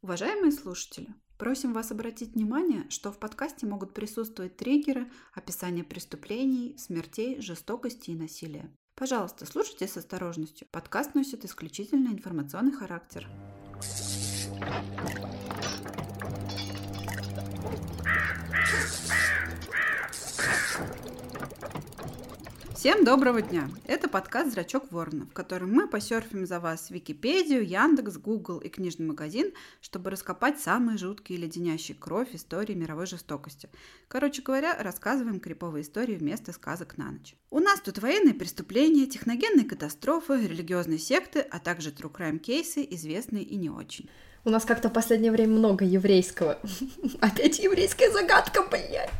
Уважаемые слушатели, просим вас обратить внимание, что в подкасте могут присутствовать триггеры, описание преступлений, смертей, жестокости и насилия. Пожалуйста, слушайте с осторожностью. Подкаст носит исключительно информационный характер. Всем доброго дня! Это подкаст «Зрачок Ворона», в котором мы посерфим за вас Википедию, Яндекс, Google и книжный магазин, чтобы раскопать самые жуткие и леденящие кровь истории мировой жестокости. Короче говоря, рассказываем криповые истории вместо сказок на ночь. У нас тут военные преступления, техногенные катастрофы, религиозные секты, а также true crime кейсы, известные и не очень. У нас как-то в последнее время много еврейского. Опять еврейская загадка, блядь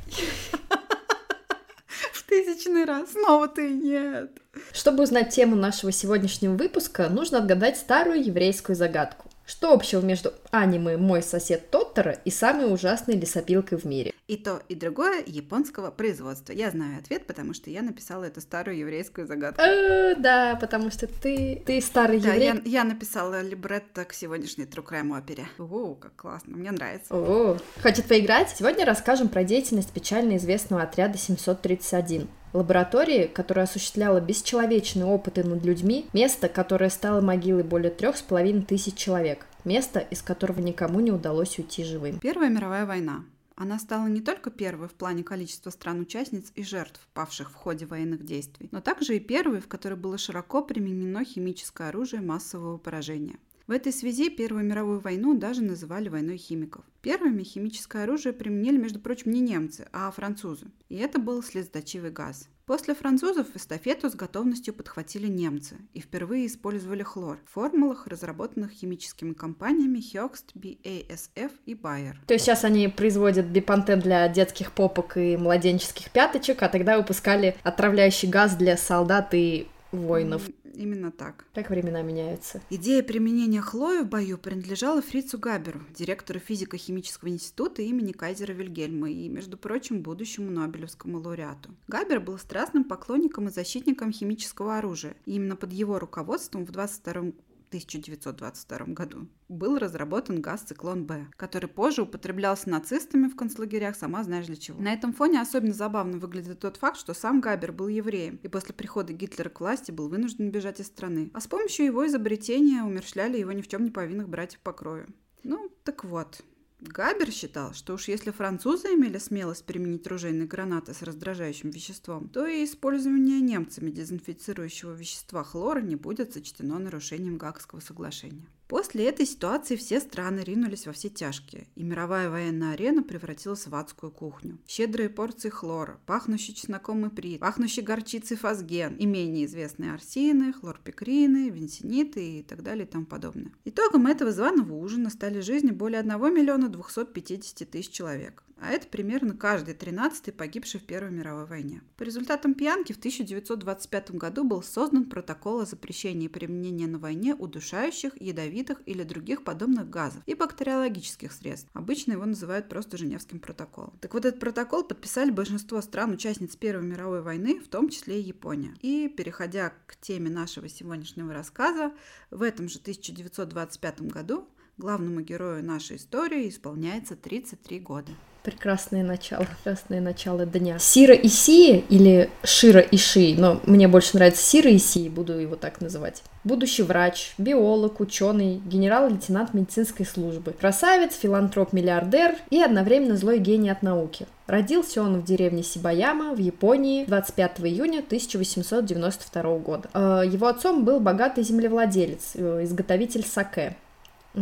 тысячный раз. Снова ты нет. Чтобы узнать тему нашего сегодняшнего выпуска, нужно отгадать старую еврейскую загадку. Что общего между аниме «Мой сосед Тоттера» и самой ужасной лесопилкой в мире? И то, и другое японского производства. Я знаю ответ, потому что я написала эту старую еврейскую загадку. Э, да, потому что ты, ты старый да, еврей. Я, я написала либретто к сегодняшней True Crime опере. О, как классно, мне нравится. О, хочет поиграть? Сегодня расскажем про деятельность печально известного отряда 731 лаборатории, которая осуществляла бесчеловечные опыты над людьми, место, которое стало могилой более трех с половиной тысяч человек, место, из которого никому не удалось уйти живым. Первая мировая война. Она стала не только первой в плане количества стран-участниц и жертв, павших в ходе военных действий, но также и первой, в которой было широко применено химическое оружие массового поражения. В этой связи Первую мировую войну даже называли войной химиков. Первыми химическое оружие применили, между прочим, не немцы, а французы. И это был слезоточивый газ. После французов эстафету с готовностью подхватили немцы и впервые использовали хлор в формулах, разработанных химическими компаниями Hoechst, BASF и Bayer. То есть сейчас они производят бипантен для детских попок и младенческих пяточек, а тогда выпускали отравляющий газ для солдат и воинов. Именно так. Как времена меняются. Идея применения хлоя в бою принадлежала Фрицу Габеру, директору физико-химического института имени Кайзера Вильгельма и, между прочим, будущему Нобелевскому лауреату. Габер был страстным поклонником и защитником химического оружия. И именно под его руководством в 22 1922 году был разработан газ «Циклон-Б», который позже употреблялся нацистами в концлагерях, сама знаешь для чего. На этом фоне особенно забавно выглядит тот факт, что сам Габер был евреем и после прихода Гитлера к власти был вынужден бежать из страны. А с помощью его изобретения умершляли его ни в чем не повинных братьев по крови. Ну, так вот, Габер считал, что уж если французы имели смелость применить ружейные гранаты с раздражающим веществом, то и использование немцами дезинфицирующего вещества хлора не будет сочтено нарушением Гаагского соглашения. После этой ситуации все страны ринулись во все тяжкие, и мировая военная арена превратилась в адскую кухню. Щедрые порции хлора, пахнущий чесноком и прит, пахнущий горчицей фазген и менее известные арсины, хлорпикрины, венсиниты и так далее и тому подобное. Итогом этого званого ужина стали жизни более 1 миллиона 250 тысяч человек а это примерно каждый тринадцатый погибший в Первой мировой войне. По результатам пьянки в 1925 году был создан протокол о запрещении применения на войне удушающих, ядовитых или других подобных газов и бактериологических средств. Обычно его называют просто Женевским протоколом. Так вот, этот протокол подписали большинство стран-участниц Первой мировой войны, в том числе и Япония. И, переходя к теме нашего сегодняшнего рассказа, в этом же 1925 году главному герою нашей истории исполняется 33 года. Прекрасное начало, прекрасное начало дня. Сира Исии или Шира Иши, но мне больше нравится Сира Исии, буду его так называть. Будущий врач, биолог, ученый, генерал-лейтенант медицинской службы, красавец, филантроп-миллиардер и одновременно злой гений от науки. Родился он в деревне Сибаяма в Японии 25 июня 1892 года. Э, его отцом был богатый землевладелец, э, изготовитель саке.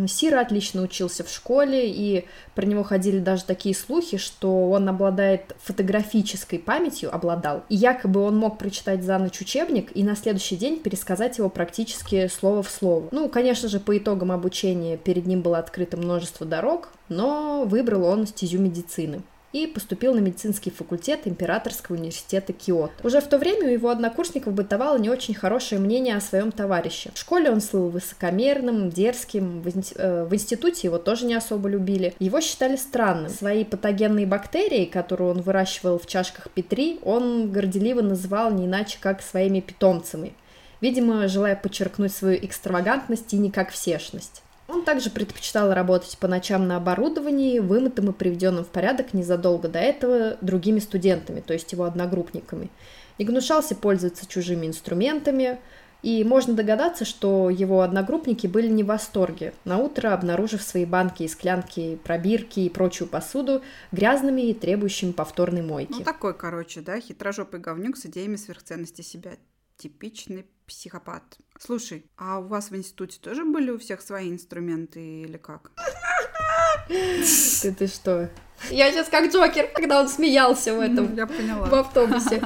Сира отлично учился в школе, и про него ходили даже такие слухи, что он обладает фотографической памятью, обладал, и якобы он мог прочитать за ночь учебник и на следующий день пересказать его практически слово в слово. Ну, конечно же, по итогам обучения перед ним было открыто множество дорог, но выбрал он стезю медицины и поступил на медицинский факультет Императорского университета Киото. Уже в то время у его однокурсников бытовало не очень хорошее мнение о своем товарище. В школе он слыл высокомерным, дерзким, в, э, в институте его тоже не особо любили. Его считали странным. Свои патогенные бактерии, которые он выращивал в чашках Петри, он горделиво называл не иначе, как своими питомцами. Видимо, желая подчеркнуть свою экстравагантность и не как всешность. Он также предпочитал работать по ночам на оборудовании, вымытым и приведенным в порядок незадолго до этого другими студентами, то есть его одногруппниками. Не гнушался пользоваться чужими инструментами, и можно догадаться, что его одногруппники были не в восторге, на утро обнаружив свои банки и склянки, пробирки и прочую посуду грязными и требующими повторной мойки. Ну такой, короче, да, хитрожопый говнюк с идеями сверхценности себя. Типичный психопат. Слушай, а у вас в институте тоже были у всех свои инструменты или как? Ты, ты что? Я сейчас как Джокер, когда он смеялся в этом. Я поняла. В автобусе.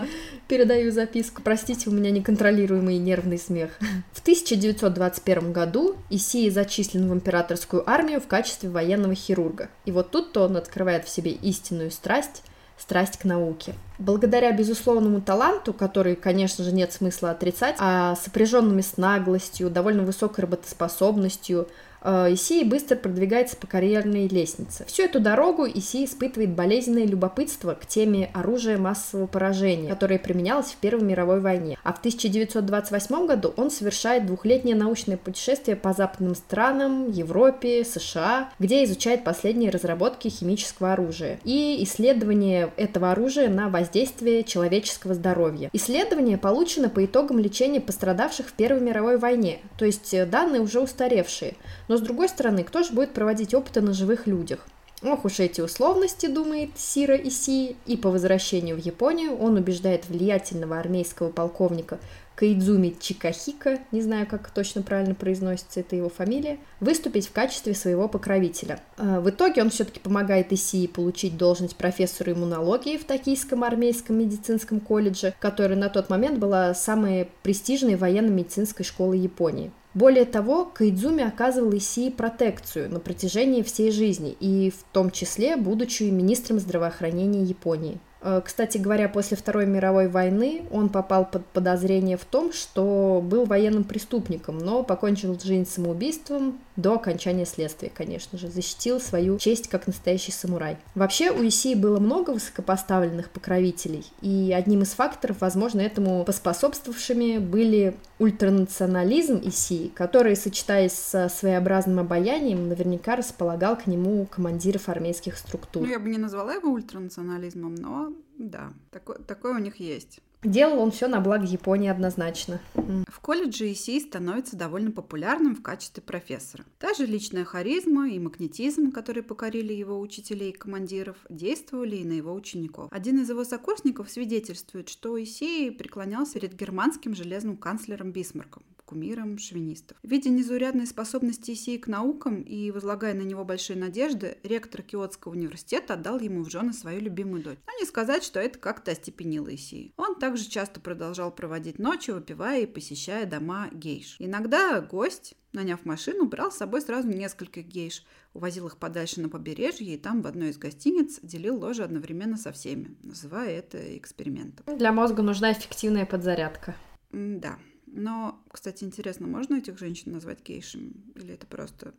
Передаю записку. Простите, у меня неконтролируемый нервный смех. В 1921 году Исии зачислен в императорскую армию в качестве военного хирурга. И вот тут-то он открывает в себе истинную страсть страсть к науке. Благодаря безусловному таланту, который, конечно же, нет смысла отрицать, а сопряженными с наглостью, довольно высокой работоспособностью, Э, Исей быстро продвигается по карьерной лестнице. Всю эту дорогу Исей испытывает болезненное любопытство к теме оружия массового поражения, которое применялось в Первой мировой войне. А в 1928 году он совершает двухлетнее научное путешествие по западным странам, Европе, США, где изучает последние разработки химического оружия и исследование этого оружия на воздействие человеческого здоровья. Исследование получено по итогам лечения пострадавших в Первой мировой войне, то есть э, данные уже устаревшие. Но с другой стороны, кто же будет проводить опыты на живых людях? Ох уж эти условности, думает Сира Иси, и по возвращению в Японию он убеждает влиятельного армейского полковника Каидзуми Чикахика, не знаю, как точно правильно произносится это его фамилия, выступить в качестве своего покровителя. А, в итоге он все-таки помогает Исии получить должность профессора иммунологии в Токийском армейском медицинском колледже, который на тот момент была самой престижной военно-медицинской школой Японии. Более того, Кайдзуми оказывал Исии протекцию на протяжении всей жизни, и в том числе будучи министром здравоохранения Японии. Э, кстати говоря, после Второй мировой войны он попал под подозрение в том, что был военным преступником, но покончил жизнь самоубийством до окончания следствия, конечно же, защитил свою честь как настоящий самурай. Вообще у Исии было много высокопоставленных покровителей, и одним из факторов, возможно, этому поспособствовавшими были ультранационализм Исии, который, сочетаясь со своеобразным обаянием, наверняка располагал к нему командиров армейских структур. Ну, я бы не назвала его ультранационализмом, но да, такое, такое у них есть. Делал он все на благо Японии однозначно. В колледже Исей становится довольно популярным в качестве профессора. Та же личная харизма и магнетизм, которые покорили его учителей и командиров, действовали и на его учеников. Один из его сокурсников свидетельствует, что Исей преклонялся перед германским железным канцлером Бисмарком, кумиром шовинистов. Видя незаурядные способности Исии к наукам и возлагая на него большие надежды, ректор Киотского университета отдал ему в жены свою любимую дочь. Но не сказать, что это как-то остепенило Исии. Он также часто продолжал проводить ночи, выпивая и посещая дома гейш. Иногда гость, наняв машину, брал с собой сразу несколько гейш, увозил их подальше на побережье и там в одной из гостиниц делил ложи одновременно со всеми, называя это экспериментом. Для мозга нужна эффективная подзарядка. Да. Но, кстати, интересно, можно этих женщин назвать гейшами? Или это просто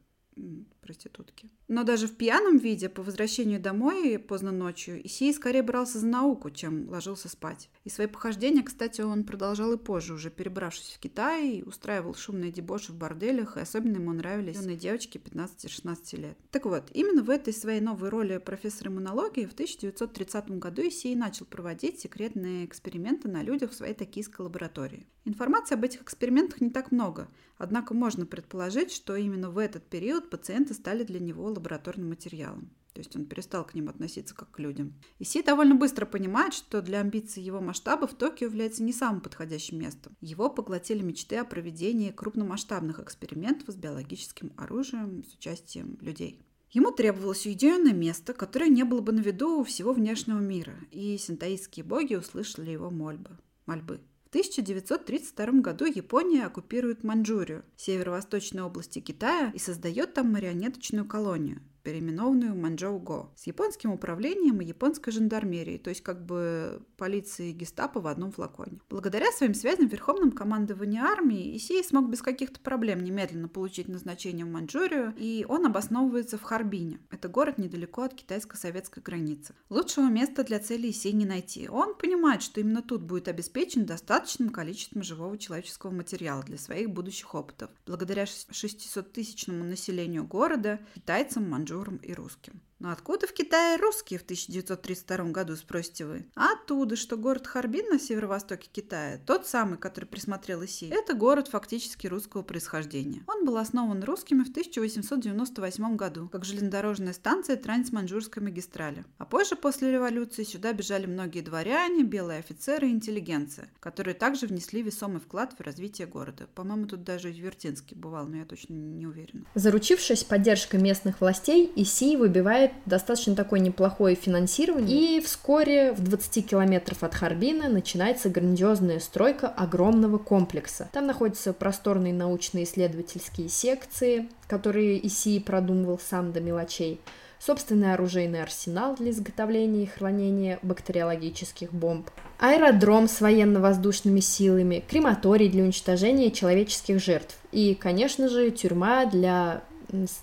проститутки. Но даже в пьяном виде по возвращению домой поздно ночью Исей скорее брался за науку, чем ложился спать. И свои похождения, кстати, он продолжал и позже, уже перебравшись в Китай, устраивал шумные дебоши в борделях, и особенно ему нравились юные девочки 15-16 лет. Так вот, именно в этой своей новой роли профессора иммунологии в 1930 году Исей начал проводить секретные эксперименты на людях в своей токийской лаборатории. Информации об этих экспериментах не так много, однако можно предположить, что именно в этот период пациенты стали для него лабораторным материалом. То есть он перестал к ним относиться как к людям. И Си довольно быстро понимает, что для амбиций его масштабов Токио является не самым подходящим местом. Его поглотили мечты о проведении крупномасштабных экспериментов с биологическим оружием с участием людей. Ему требовалось уединенное место, которое не было бы на виду у всего внешнего мира, и синтаистские боги услышали его мольбы. мольбы. 1932 году Япония оккупирует Маньчжурию, северо-восточной области Китая, и создает там марионеточную колонию. Переименованную Манчжоу-Го, с японским управлением и японской жандармерией, то есть как бы полиции и гестапо в одном флаконе. Благодаря своим связям в Верховном командовании армии Исей смог без каких-то проблем немедленно получить назначение в Маньчжурию, и он обосновывается в Харбине. Это город недалеко от китайско-советской границы. Лучшего места для цели Исей не найти. Он понимает, что именно тут будет обеспечен достаточным количеством живого человеческого материала для своих будущих опытов. Благодаря 600-тысячному населению города, китайцам, маньчжурам и русским. Но откуда в Китае русские в 1932 году, спросите вы? А оттуда, что город Харбин на северо-востоке Китая, тот самый, который присмотрел Иси, это город фактически русского происхождения. Он был основан русскими в 1898 году, как железнодорожная станция Трансманьчжурской магистрали. А позже, после революции, сюда бежали многие дворяне, белые офицеры и интеллигенция, которые также внесли весомый вклад в развитие города. По-моему, тут даже Вертинский бывал, но я точно не уверена. Заручившись поддержкой местных властей, Иси выбивает получает достаточно такое неплохое финансирование. И вскоре в 20 километров от Харбина начинается грандиозная стройка огромного комплекса. Там находятся просторные научно-исследовательские секции, которые ИСИ продумывал сам до мелочей собственный оружейный арсенал для изготовления и хранения бактериологических бомб, аэродром с военно-воздушными силами, крематорий для уничтожения человеческих жертв и, конечно же, тюрьма для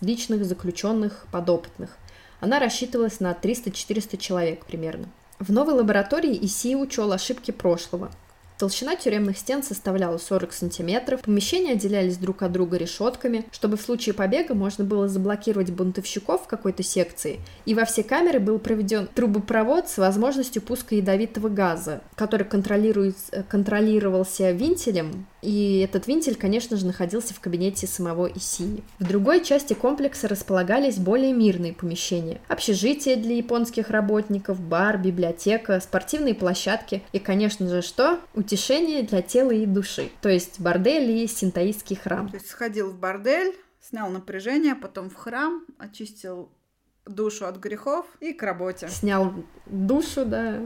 личных заключенных подопытных – она рассчитывалась на 300-400 человек примерно. В новой лаборатории ИСИ учел ошибки прошлого. Толщина тюремных стен составляла 40 сантиметров, помещения отделялись друг от друга решетками, чтобы в случае побега можно было заблокировать бунтовщиков в какой-то секции, и во все камеры был проведен трубопровод с возможностью пуска ядовитого газа, который контролировался вентилем, и этот вентиль, конечно же, находился в кабинете самого ИСИ. В другой части комплекса располагались более мирные помещения. Общежитие для японских работников, бар, библиотека, спортивные площадки и, конечно же, что? Утешение для тела и души. То есть бордель и синтаистский храм. То есть сходил в бордель, снял напряжение, потом в храм, очистил душу от грехов и к работе. Снял душу, да,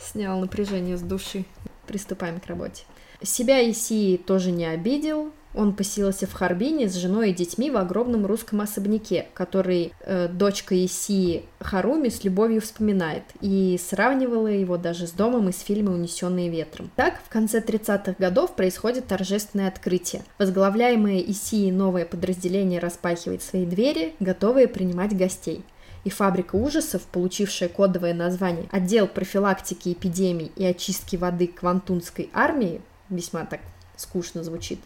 снял напряжение с души. Приступаем к работе. Себя Исии тоже не обидел, он поселился в Харбине с женой и детьми в огромном русском особняке, который э, дочка Исии Харуми с любовью вспоминает и сравнивала его даже с домом из фильма «Унесенные ветром». Так, в конце 30-х годов происходит торжественное открытие. Возглавляемое Исии новое подразделение распахивает свои двери, готовые принимать гостей и фабрика ужасов, получившая кодовое название «Отдел профилактики эпидемий и очистки воды Квантунской армии», весьма так скучно звучит,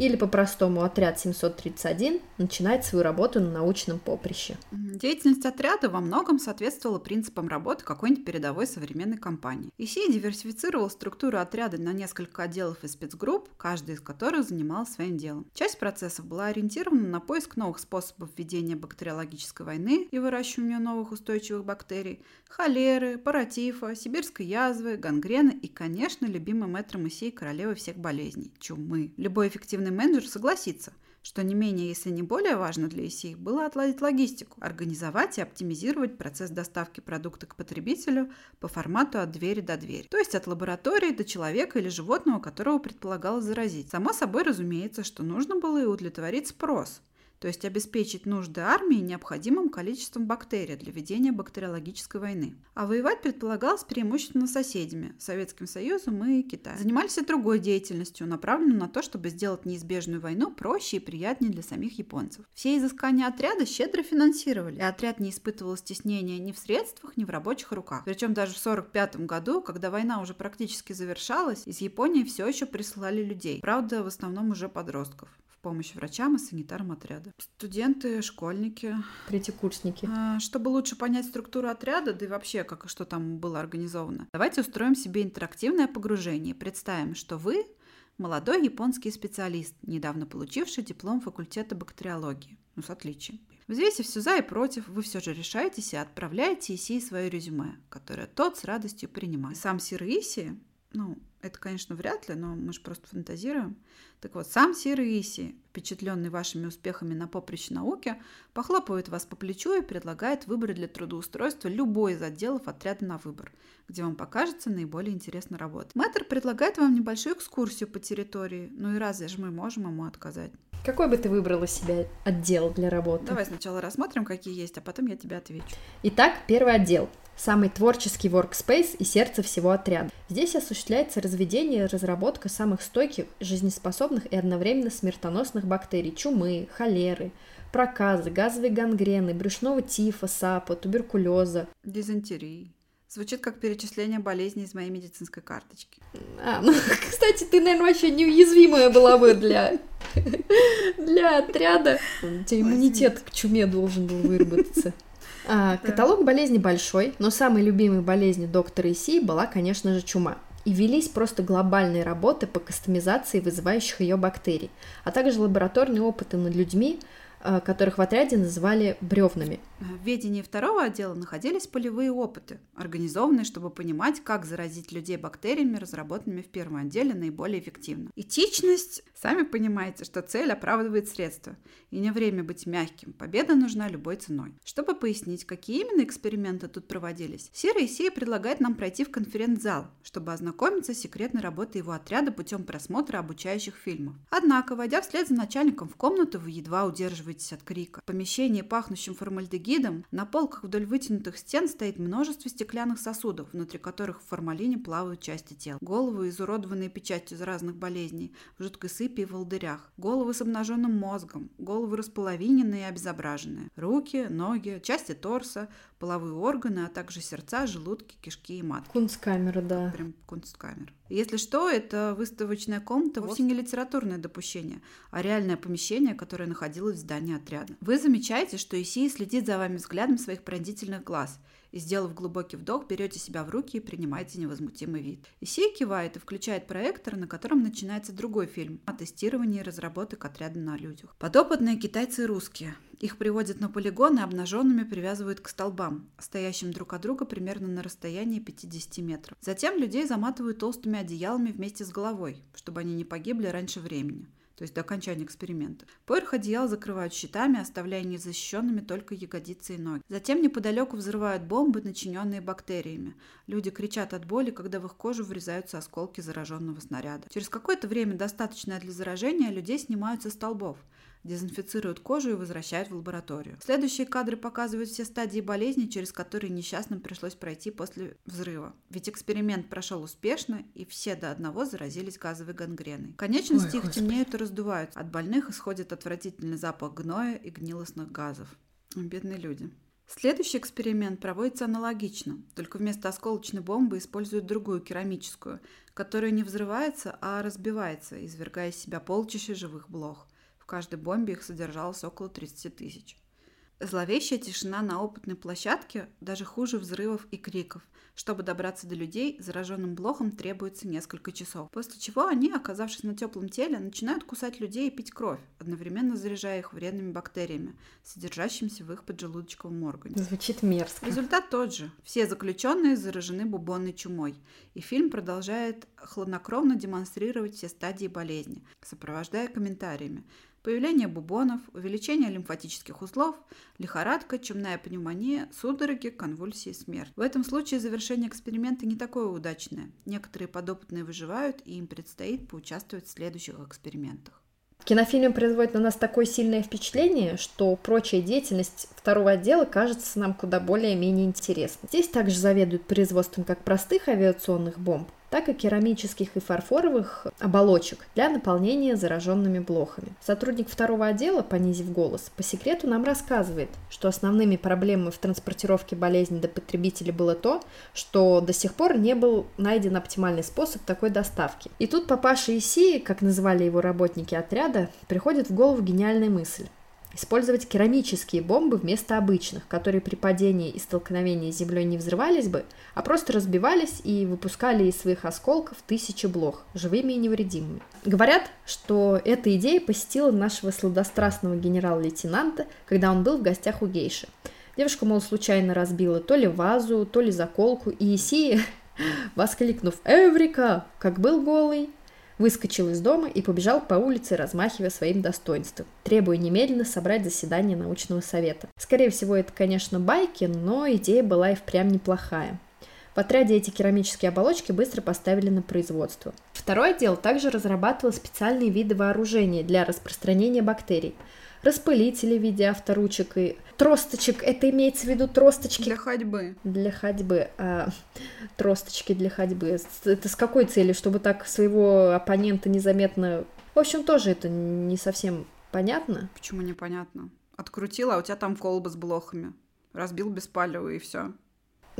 или по-простому отряд 731 начинает свою работу на научном поприще. Деятельность отряда во многом соответствовала принципам работы какой-нибудь передовой современной компании. ИСИ диверсифицировал структуру отряда на несколько отделов и спецгрупп, каждый из которых занимался своим делом. Часть процессов была ориентирована на поиск новых способов ведения бактериологической войны и выращивания новых устойчивых бактерий, холеры, паратифа, сибирской язвы, гангрены и, конечно, любимый мэтром Исей королевы всех болезней – чумы. Любой эффективный креативный менеджер согласится, что не менее, если не более важно для ИСИ было отладить логистику, организовать и оптимизировать процесс доставки продукта к потребителю по формату от двери до двери, то есть от лаборатории до человека или животного, которого предполагалось заразить. Само собой разумеется, что нужно было и удовлетворить спрос, то есть обеспечить нужды армии необходимым количеством бактерий для ведения бактериологической войны. А воевать предполагалось преимущественно с соседями – Советским Союзом и Китаем. Занимались и другой деятельностью, направленной на то, чтобы сделать неизбежную войну проще и приятнее для самих японцев. Все изыскания отряда щедро финансировали, и отряд не испытывал стеснения ни в средствах, ни в рабочих руках. Причем даже в 1945 году, когда война уже практически завершалась, из Японии все еще присылали людей, правда, в основном уже подростков помощь врачам и санитарам отряда. Студенты, школьники. Третьекурсники. А, чтобы лучше понять структуру отряда, да и вообще, как и что там было организовано, давайте устроим себе интерактивное погружение. Представим, что вы молодой японский специалист, недавно получивший диплом факультета бактериологии. Ну, с отличием. Взвесив все за и против, вы все же решаетесь и отправляете Исии свое резюме, которое тот с радостью принимает. Сам Сир Иси, ну, это, конечно, вряд ли, но мы же просто фантазируем. Так вот, сам Сир Иси впечатленный вашими успехами на поприще науки, похлопывает вас по плечу и предлагает выбрать для трудоустройства любой из отделов отряда на выбор, где вам покажется наиболее интересно работать. Мэтр предлагает вам небольшую экскурсию по территории, ну и разве же мы можем ему отказать? Какой бы ты выбрала себе отдел для работы? Давай сначала рассмотрим, какие есть, а потом я тебе отвечу. Итак, первый отдел. Самый творческий workspace и сердце всего отряда. Здесь осуществляется разведение и разработка самых стойких, жизнеспособных и одновременно смертоносных бактерий чумы, холеры, проказы, газовой гангрены, брюшного тифа, сапа, туберкулеза. Дизентерии. Звучит как перечисление болезней из моей медицинской карточки. А, ну, кстати, ты, наверное, вообще неуязвимая была бы для, для отряда. У тебя иммунитет к чуме должен был выработаться. А, каталог болезней большой, но самой любимой болезнью доктора Иси была, конечно же, чума. И велись просто глобальные работы по кастомизации вызывающих ее бактерий, а также лабораторные опыты над людьми, которых в отряде называли бревнами. В ведении второго отдела находились полевые опыты, организованные, чтобы понимать, как заразить людей бактериями, разработанными в первом отделе, наиболее эффективно. Этичность, сами понимаете, что цель оправдывает средства, и не время быть мягким, победа нужна любой ценой. Чтобы пояснить, какие именно эксперименты тут проводились, Сера Исея предлагает нам пройти в конференц-зал, чтобы ознакомиться с секретной работой его отряда путем просмотра обучающих фильмов. Однако, войдя вслед за начальником в комнату, вы едва удерживаете удерживаетесь от крика. В помещении, пахнущем формальдегидом, на полках вдоль вытянутых стен стоит множество стеклянных сосудов, внутри которых в формалине плавают части тел. Головы, изуродованные печатью из разных болезней, в жуткой сыпи и волдырях. Головы с обнаженным мозгом, головы располовиненные и обезображенные. Руки, ноги, части торса, половые органы, а также сердца, желудки, кишки и матки. Кунсткамера, да. Прям кунсткамера. Если что, это выставочная комната вовсе не литературное допущение, а реальное помещение, которое находилось в здании отряда. Вы замечаете, что Исия следит за вами взглядом своих пронзительных глаз – и, сделав глубокий вдох, берете себя в руки и принимаете невозмутимый вид. Исей кивает и включает проектор, на котором начинается другой фильм о тестировании и разработке отряда на людях. Подопытные китайцы и русские. Их приводят на полигон и обнаженными привязывают к столбам, стоящим друг от друга примерно на расстоянии 50 метров. Затем людей заматывают толстыми одеялами вместе с головой, чтобы они не погибли раньше времени то есть до окончания эксперимента. Поверх одеяла закрывают щитами, оставляя незащищенными только ягодицы и ноги. Затем неподалеку взрывают бомбы, начиненные бактериями. Люди кричат от боли, когда в их кожу врезаются осколки зараженного снаряда. Через какое-то время, достаточное для заражения, людей снимают со столбов дезинфицируют кожу и возвращают в лабораторию. Следующие кадры показывают все стадии болезни, через которые несчастным пришлось пройти после взрыва. Ведь эксперимент прошел успешно, и все до одного заразились газовой гангреной. Конечности Ой, их господи. темнеют и раздуваются. От больных исходит отвратительный запах гноя и гнилостных газов. Бедные люди. Следующий эксперимент проводится аналогично, только вместо осколочной бомбы используют другую керамическую, которая не взрывается, а разбивается, извергая из себя полчища живых блох каждой бомбе их содержалось около 30 тысяч. Зловещая тишина на опытной площадке даже хуже взрывов и криков. Чтобы добраться до людей, зараженным блохом требуется несколько часов. После чего они, оказавшись на теплом теле, начинают кусать людей и пить кровь, одновременно заряжая их вредными бактериями, содержащимися в их поджелудочковом органе. Звучит мерзко. Результат тот же. Все заключенные заражены бубонной чумой. И фильм продолжает хладнокровно демонстрировать все стадии болезни, сопровождая комментариями. Появление бубонов, увеличение лимфатических узлов, лихорадка, чумная пневмония, судороги, конвульсии, смерть. В этом случае завершение эксперимента не такое удачное. Некоторые подопытные выживают, и им предстоит поучаствовать в следующих экспериментах. Кинофильм производит на нас такое сильное впечатление, что прочая деятельность второго отдела кажется нам куда более-менее интересной. Здесь также заведуют производством как простых авиационных бомб, так и керамических и фарфоровых оболочек для наполнения зараженными блохами. Сотрудник второго отдела, понизив голос, по секрету нам рассказывает, что основными проблемами в транспортировке болезни до потребителя было то, что до сих пор не был найден оптимальный способ такой доставки. И тут папаша Исии, как называли его работники отряда, приходит в голову гениальная мысль использовать керамические бомбы вместо обычных, которые при падении и столкновении с землей не взрывались бы, а просто разбивались и выпускали из своих осколков тысячи блох, живыми и невредимыми. Говорят, что эта идея посетила нашего сладострастного генерал-лейтенанта, когда он был в гостях у гейши. Девушка, мол, случайно разбила то ли вазу, то ли заколку, и Исия, воскликнув «Эврика!», как был голый, выскочил из дома и побежал по улице, размахивая своим достоинством, требуя немедленно собрать заседание научного совета. Скорее всего, это, конечно, байки, но идея была и впрямь неплохая. В отряде эти керамические оболочки быстро поставили на производство. Второй отдел также разрабатывал специальные виды вооружения для распространения бактерий. Распылители в виде авторучек и тросточек. Это имеется в виду тросточки... Для ходьбы. Для ходьбы. А, тросточки для ходьбы. Это с какой целью? Чтобы так своего оппонента незаметно... В общем, тоже это не совсем понятно. Почему непонятно? Открутила, а у тебя там колба с блохами. Разбил беспалевый и все.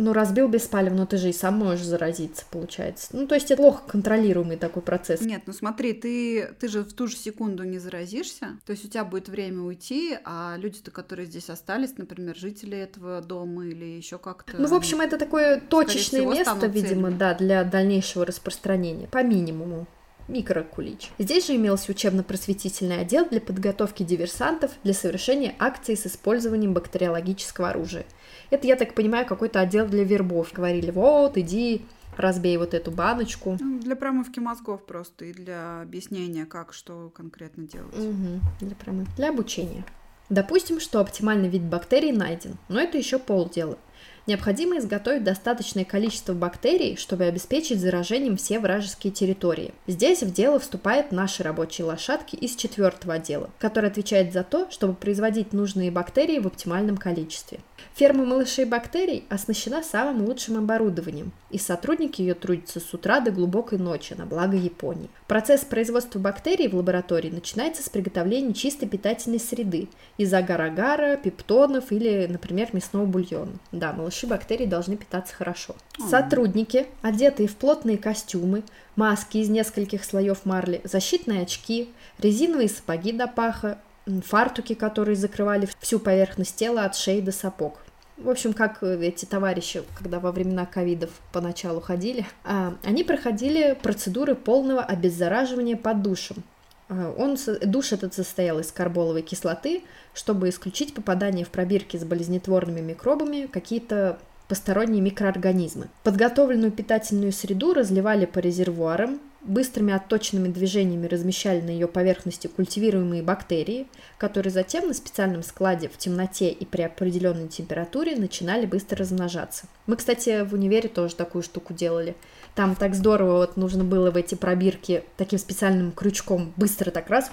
Ну, разбил беспалев, но ты же и сам можешь заразиться, получается. Ну, то есть это плохо контролируемый такой процесс. Нет, ну смотри, ты, ты же в ту же секунду не заразишься, то есть у тебя будет время уйти, а люди-то, которые здесь остались, например, жители этого дома или еще как-то... Ну, в общем, это такое точечное всего, место, видимо, целью. да, для дальнейшего распространения, по минимуму микрокулич. Здесь же имелся учебно-просветительный отдел для подготовки диверсантов для совершения акций с использованием бактериологического оружия. Это, я так понимаю, какой-то отдел для вербов. Говорили, вот, иди, разбей вот эту баночку. Ну, для промывки мозгов просто и для объяснения, как что конкретно делать. Угу, для промывки, для обучения. Допустим, что оптимальный вид бактерий найден, но это еще полдела. Необходимо изготовить достаточное количество бактерий, чтобы обеспечить заражением все вражеские территории. Здесь в дело вступают наши рабочие лошадки из четвертого отдела, который отвечает за то, чтобы производить нужные бактерии в оптимальном количестве. Ферма малышей бактерий оснащена самым лучшим оборудованием, и сотрудники ее трудятся с утра до глубокой ночи на благо Японии. Процесс производства бактерий в лаборатории начинается с приготовления чистой питательной среды из агар-агара, пептонов или, например, мясного бульона. Да, малыши бактерий должны питаться хорошо. Сотрудники, одетые в плотные костюмы, маски из нескольких слоев марли, защитные очки, резиновые сапоги до паха, фартуки, которые закрывали всю поверхность тела от шеи до сапог. В общем, как эти товарищи, когда во времена ковидов поначалу ходили, а, они проходили процедуры полного обеззараживания под душем. А, он, душ этот состоял из карболовой кислоты, чтобы исключить попадание в пробирки с болезнетворными микробами какие-то посторонние микроорганизмы. Подготовленную питательную среду разливали по резервуарам, быстрыми отточенными движениями размещали на ее поверхности культивируемые бактерии, которые затем на специальном складе в темноте и при определенной температуре начинали быстро размножаться. Мы, кстати, в универе тоже такую штуку делали. Там так здорово вот нужно было в эти пробирки таким специальным крючком быстро так раз,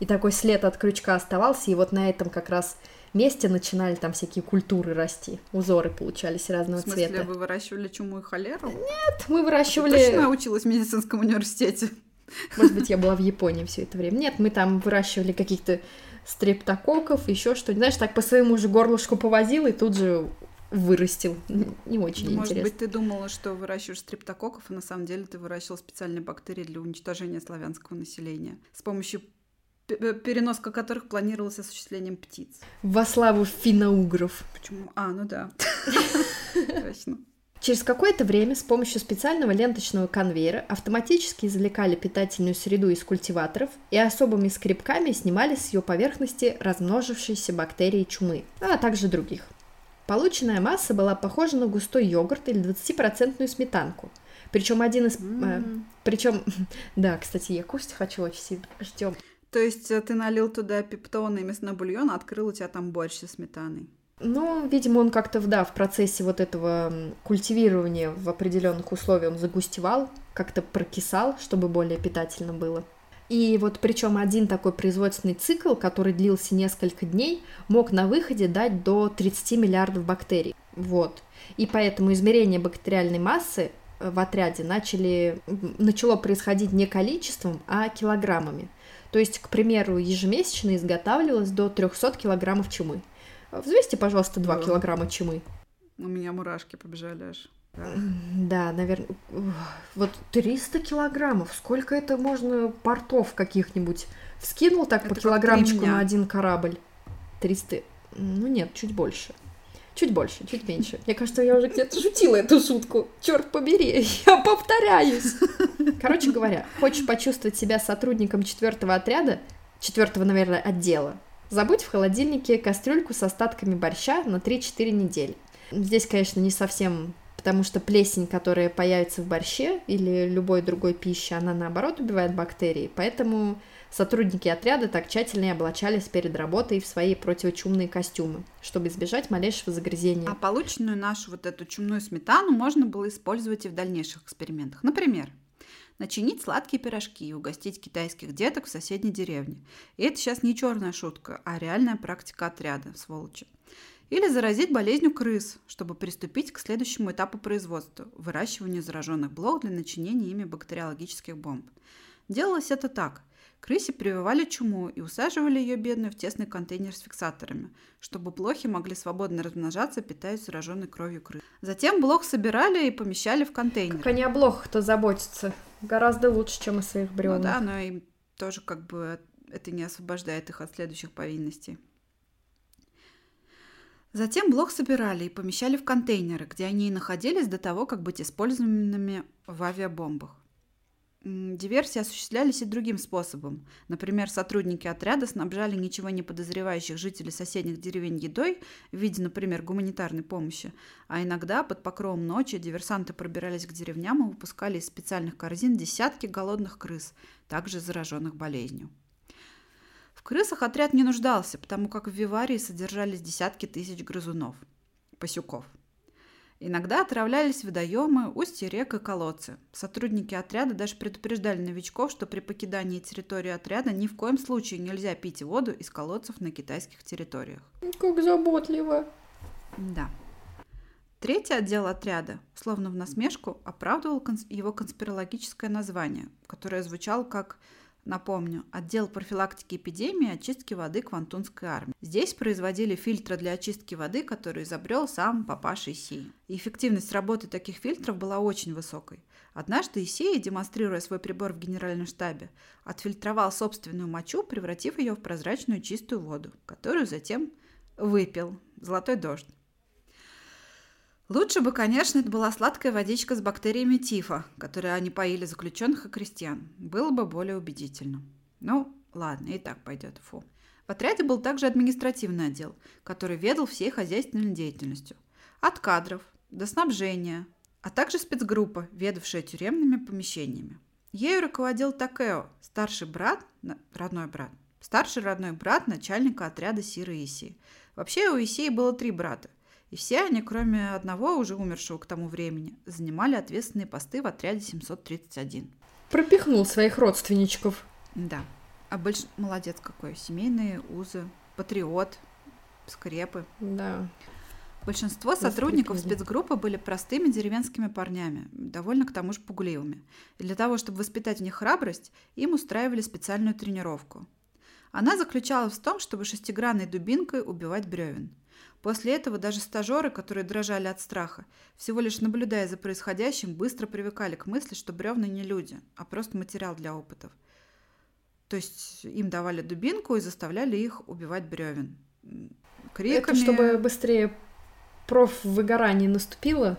и такой след от крючка оставался, и вот на этом как раз месте начинали там всякие культуры расти. Узоры получались разного цвета. В смысле, цвета. вы выращивали чуму и холеру? Нет, мы выращивали... Ты точно училась в медицинском университете? Может быть, я была в Японии все это время. Нет, мы там выращивали каких-то стрептококков, еще что-нибудь. Знаешь, так по своему же горлышку повозил и тут же вырастил. Не очень ну, Может интересно. быть, ты думала, что выращиваешь стрептококков, а на самом деле ты выращивал специальные бактерии для уничтожения славянского населения с помощью переноска которых планировалась осуществлением птиц. Во славу финоугров. Почему? А, ну да. Точно. Через какое-то время с помощью специального ленточного конвейера автоматически извлекали питательную среду из культиваторов и особыми скребками снимали с ее поверхности размножившиеся бактерии чумы, а также других. Полученная масса была похожа на густой йогурт или 20% сметанку. Причем один из... Mm. Э, причем, да, кстати, я кушать хочу очень сильно. Ждем. То есть э, ты налил туда пептоны и мясной бульон, а открыл у тебя там борщ со сметаной. Ну, видимо, он как-то, да, в процессе вот этого культивирования в определенных условиях он загустевал, как-то прокисал, чтобы более питательно было. И вот причем один такой производственный цикл, который длился несколько дней, мог на выходе дать до 30 миллиардов бактерий. Вот. И поэтому измерение бактериальной массы э, в отряде начали, начало происходить не количеством, а килограммами. То есть, к примеру, ежемесячно изготавливалось до 300 килограммов чумы. Взвесьте, пожалуйста, 2 да. килограмма чумы. У меня мурашки побежали аж. Да, наверное, вот 300 килограммов. Сколько это можно портов каких-нибудь? Вскинул так это по килограммчику на один корабль. 300, ну нет, чуть больше. Чуть больше, чуть меньше. Мне кажется, я уже где-то шутила эту шутку. Черт побери, я повторяюсь. Короче говоря, хочешь почувствовать себя сотрудником четвертого отряда, четвертого, наверное, отдела, забудь в холодильнике кастрюльку с остатками борща на 3-4 недели. Здесь, конечно, не совсем потому что плесень, которая появится в борще или любой другой пище, она наоборот убивает бактерии, поэтому сотрудники отряда так тщательно облачались перед работой в свои противочумные костюмы, чтобы избежать малейшего загрязнения. А полученную нашу вот эту чумную сметану можно было использовать и в дальнейших экспериментах. Например, начинить сладкие пирожки и угостить китайских деток в соседней деревне. И это сейчас не черная шутка, а реальная практика отряда, сволочи. Или заразить болезнью крыс, чтобы приступить к следующему этапу производства – выращиванию зараженных блох для начинения ими бактериологических бомб. Делалось это так. Крысе прививали чуму и усаживали ее бедную в тесный контейнер с фиксаторами, чтобы блохи могли свободно размножаться, питаясь зараженной кровью крыс. Затем блох собирали и помещали в контейнер. Как они о блохах-то заботятся. Гораздо лучше, чем о своих бревнах. Ну да, но им тоже как бы это не освобождает их от следующих повинностей. Затем блок собирали и помещали в контейнеры, где они и находились до того, как быть использованными в авиабомбах. Диверсии осуществлялись и другим способом. Например, сотрудники отряда снабжали ничего не подозревающих жителей соседних деревень едой в виде, например, гуманитарной помощи, а иногда под покровом ночи диверсанты пробирались к деревням и выпускали из специальных корзин десятки голодных крыс, также зараженных болезнью. В крысах отряд не нуждался, потому как в виварии содержались десятки тысяч грызунов, пасюков – Иногда отравлялись водоемы, устья рек и колодцы. Сотрудники отряда даже предупреждали новичков, что при покидании территории отряда ни в коем случае нельзя пить воду из колодцев на китайских территориях. Как заботливо. Да. Третий отдел отряда, словно в насмешку, оправдывал его конспирологическое название, которое звучало как Напомню, отдел профилактики эпидемии и очистки воды Квантунской армии. Здесь производили фильтры для очистки воды, которые изобрел сам папаша Исии. И эффективность работы таких фильтров была очень высокой. Однажды Исея, демонстрируя свой прибор в генеральном штабе, отфильтровал собственную мочу, превратив ее в прозрачную чистую воду, которую затем выпил. Золотой дождь. Лучше бы, конечно, это была сладкая водичка с бактериями тифа, которые они поили заключенных и крестьян. Было бы более убедительно. Ну, ладно, и так пойдет, фу. В отряде был также административный отдел, который ведал всей хозяйственной деятельностью. От кадров до снабжения, а также спецгруппа, ведавшая тюремными помещениями. Ею руководил Такео, старший брат, родной брат, старший родной брат начальника отряда Сиры Исии. Вообще у Исии было три брата – и все они, кроме одного, уже умершего к тому времени, занимали ответственные посты в отряде 731. Пропихнул своих родственничков. Да. А больше молодец какой. Семейные узы, патриот, скрепы. Да. Большинство сотрудников спецгруппы были простыми деревенскими парнями, довольно к тому же пугливыми. И для того, чтобы воспитать в них храбрость, им устраивали специальную тренировку. Она заключалась в том, чтобы шестигранной дубинкой убивать бревен – После этого даже стажеры, которые дрожали от страха, всего лишь наблюдая за происходящим, быстро привыкали к мысли, что бревна не люди, а просто материал для опытов. То есть им давали дубинку и заставляли их убивать бревен. Криками... Это чтобы быстрее профвыгорание наступило,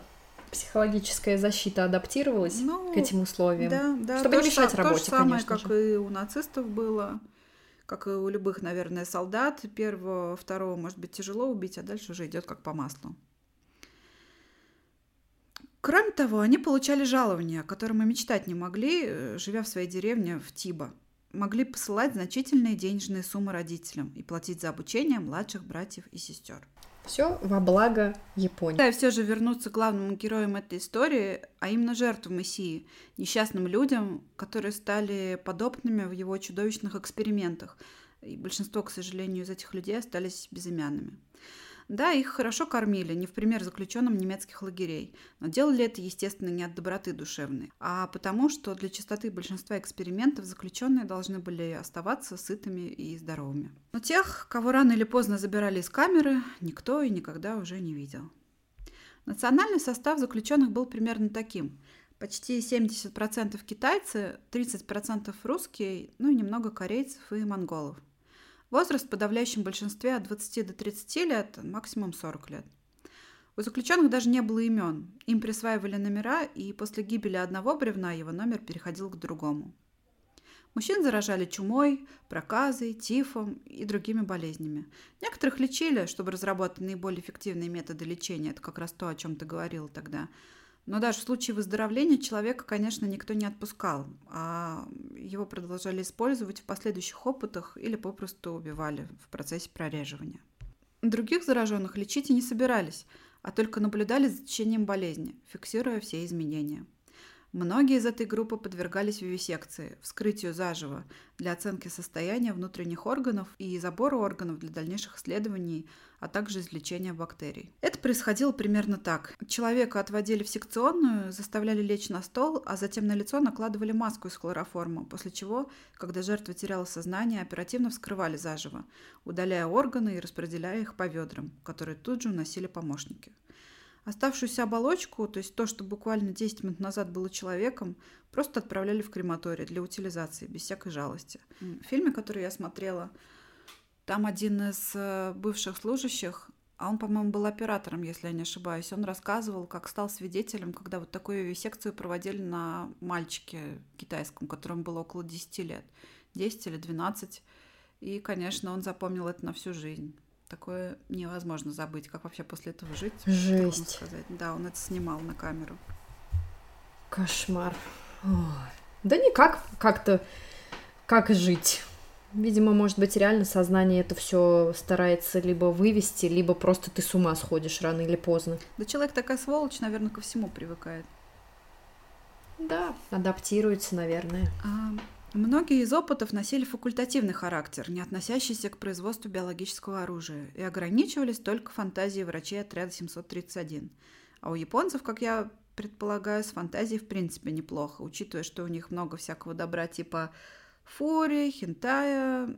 психологическая защита адаптировалась ну, к этим условиям, да, да, чтобы не мешать работе, самое, конечно как же. и у нацистов было как и у любых, наверное, солдат, первого, второго, может быть, тяжело убить, а дальше уже идет как по маслу. Кроме того, они получали жалования, о котором и мечтать не могли, э, живя в своей деревне в Тиба. Могли посылать значительные денежные суммы родителям и платить за обучение младших братьев и сестер. Все во благо Японии. Да, и все же вернуться к главному героям этой истории, а именно жертвам Мессии, несчастным людям, которые стали подопытными в его чудовищных экспериментах. И большинство, к сожалению, из этих людей остались безымянными. Да, их хорошо кормили, не в пример заключенным немецких лагерей, но делали это, естественно, не от доброты душевной, а потому, что для чистоты большинства экспериментов заключенные должны были оставаться сытыми и здоровыми. Но тех, кого рано или поздно забирали из камеры, никто и никогда уже не видел. Национальный состав заключенных был примерно таким. Почти 70% китайцы, 30% русские, ну и немного корейцев и монголов – Возраст в подавляющем большинстве от 20 до 30 лет, максимум 40 лет. У заключенных даже не было имен. Им присваивали номера, и после гибели одного бревна его номер переходил к другому. Мужчин заражали чумой, проказой, тифом и другими болезнями. Некоторых лечили, чтобы разработать наиболее эффективные методы лечения. Это как раз то, о чем ты говорила тогда. Но даже в случае выздоровления человека, конечно, никто не отпускал, а его продолжали использовать в последующих опытах или попросту убивали в процессе прореживания. Других зараженных лечить и не собирались, а только наблюдали за течением болезни, фиксируя все изменения. Многие из этой группы подвергались вивисекции, вскрытию заживо, для оценки состояния внутренних органов и забора органов для дальнейших исследований, а также излечения бактерий. Это происходило примерно так. Человека отводили в секционную, заставляли лечь на стол, а затем на лицо накладывали маску из хлороформа, после чего, когда жертва теряла сознание, оперативно вскрывали заживо, удаляя органы и распределяя их по ведрам, которые тут же уносили помощники. Оставшуюся оболочку, то есть то, что буквально 10 минут назад было человеком, просто отправляли в крематорий для утилизации, без всякой жалости. В фильме, который я смотрела, там один из э, бывших служащих, а он, по-моему, был оператором, если я не ошибаюсь, он рассказывал, как стал свидетелем, когда вот такую секцию проводили на мальчике китайском, которому было около 10 лет. 10 или 12. И, конечно, он запомнил это на всю жизнь. Такое невозможно забыть, как вообще после этого жить. Жесть. Сказать. Да, он это снимал на камеру. Кошмар. Ой. Да никак как-то, как жить. Видимо, может быть, реально сознание это все старается либо вывести, либо просто ты с ума сходишь рано или поздно. Да человек такая сволочь, наверное, ко всему привыкает. Да, адаптируется, наверное. А, Многие из опытов носили факультативный характер, не относящийся к производству биологического оружия, и ограничивались только фантазией врачей отряда 731. А у японцев, как я предполагаю, с фантазией в принципе неплохо, учитывая, что у них много всякого добра типа фури, хентая,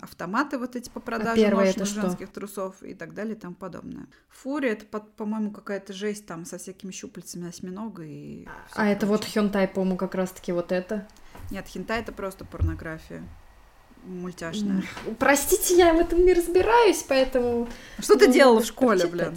автоматы вот эти по продаже а это женских трусов и так далее и тому подобное. Фури это, по-моему, какая-то жесть там со всякими щупальцами осьминога и... А это вот хентай, по-моему, как раз-таки вот это. Нет, хентай это просто порнография мультяшная. Простите, я в этом не разбираюсь, поэтому... Что ты делала в школе, блин?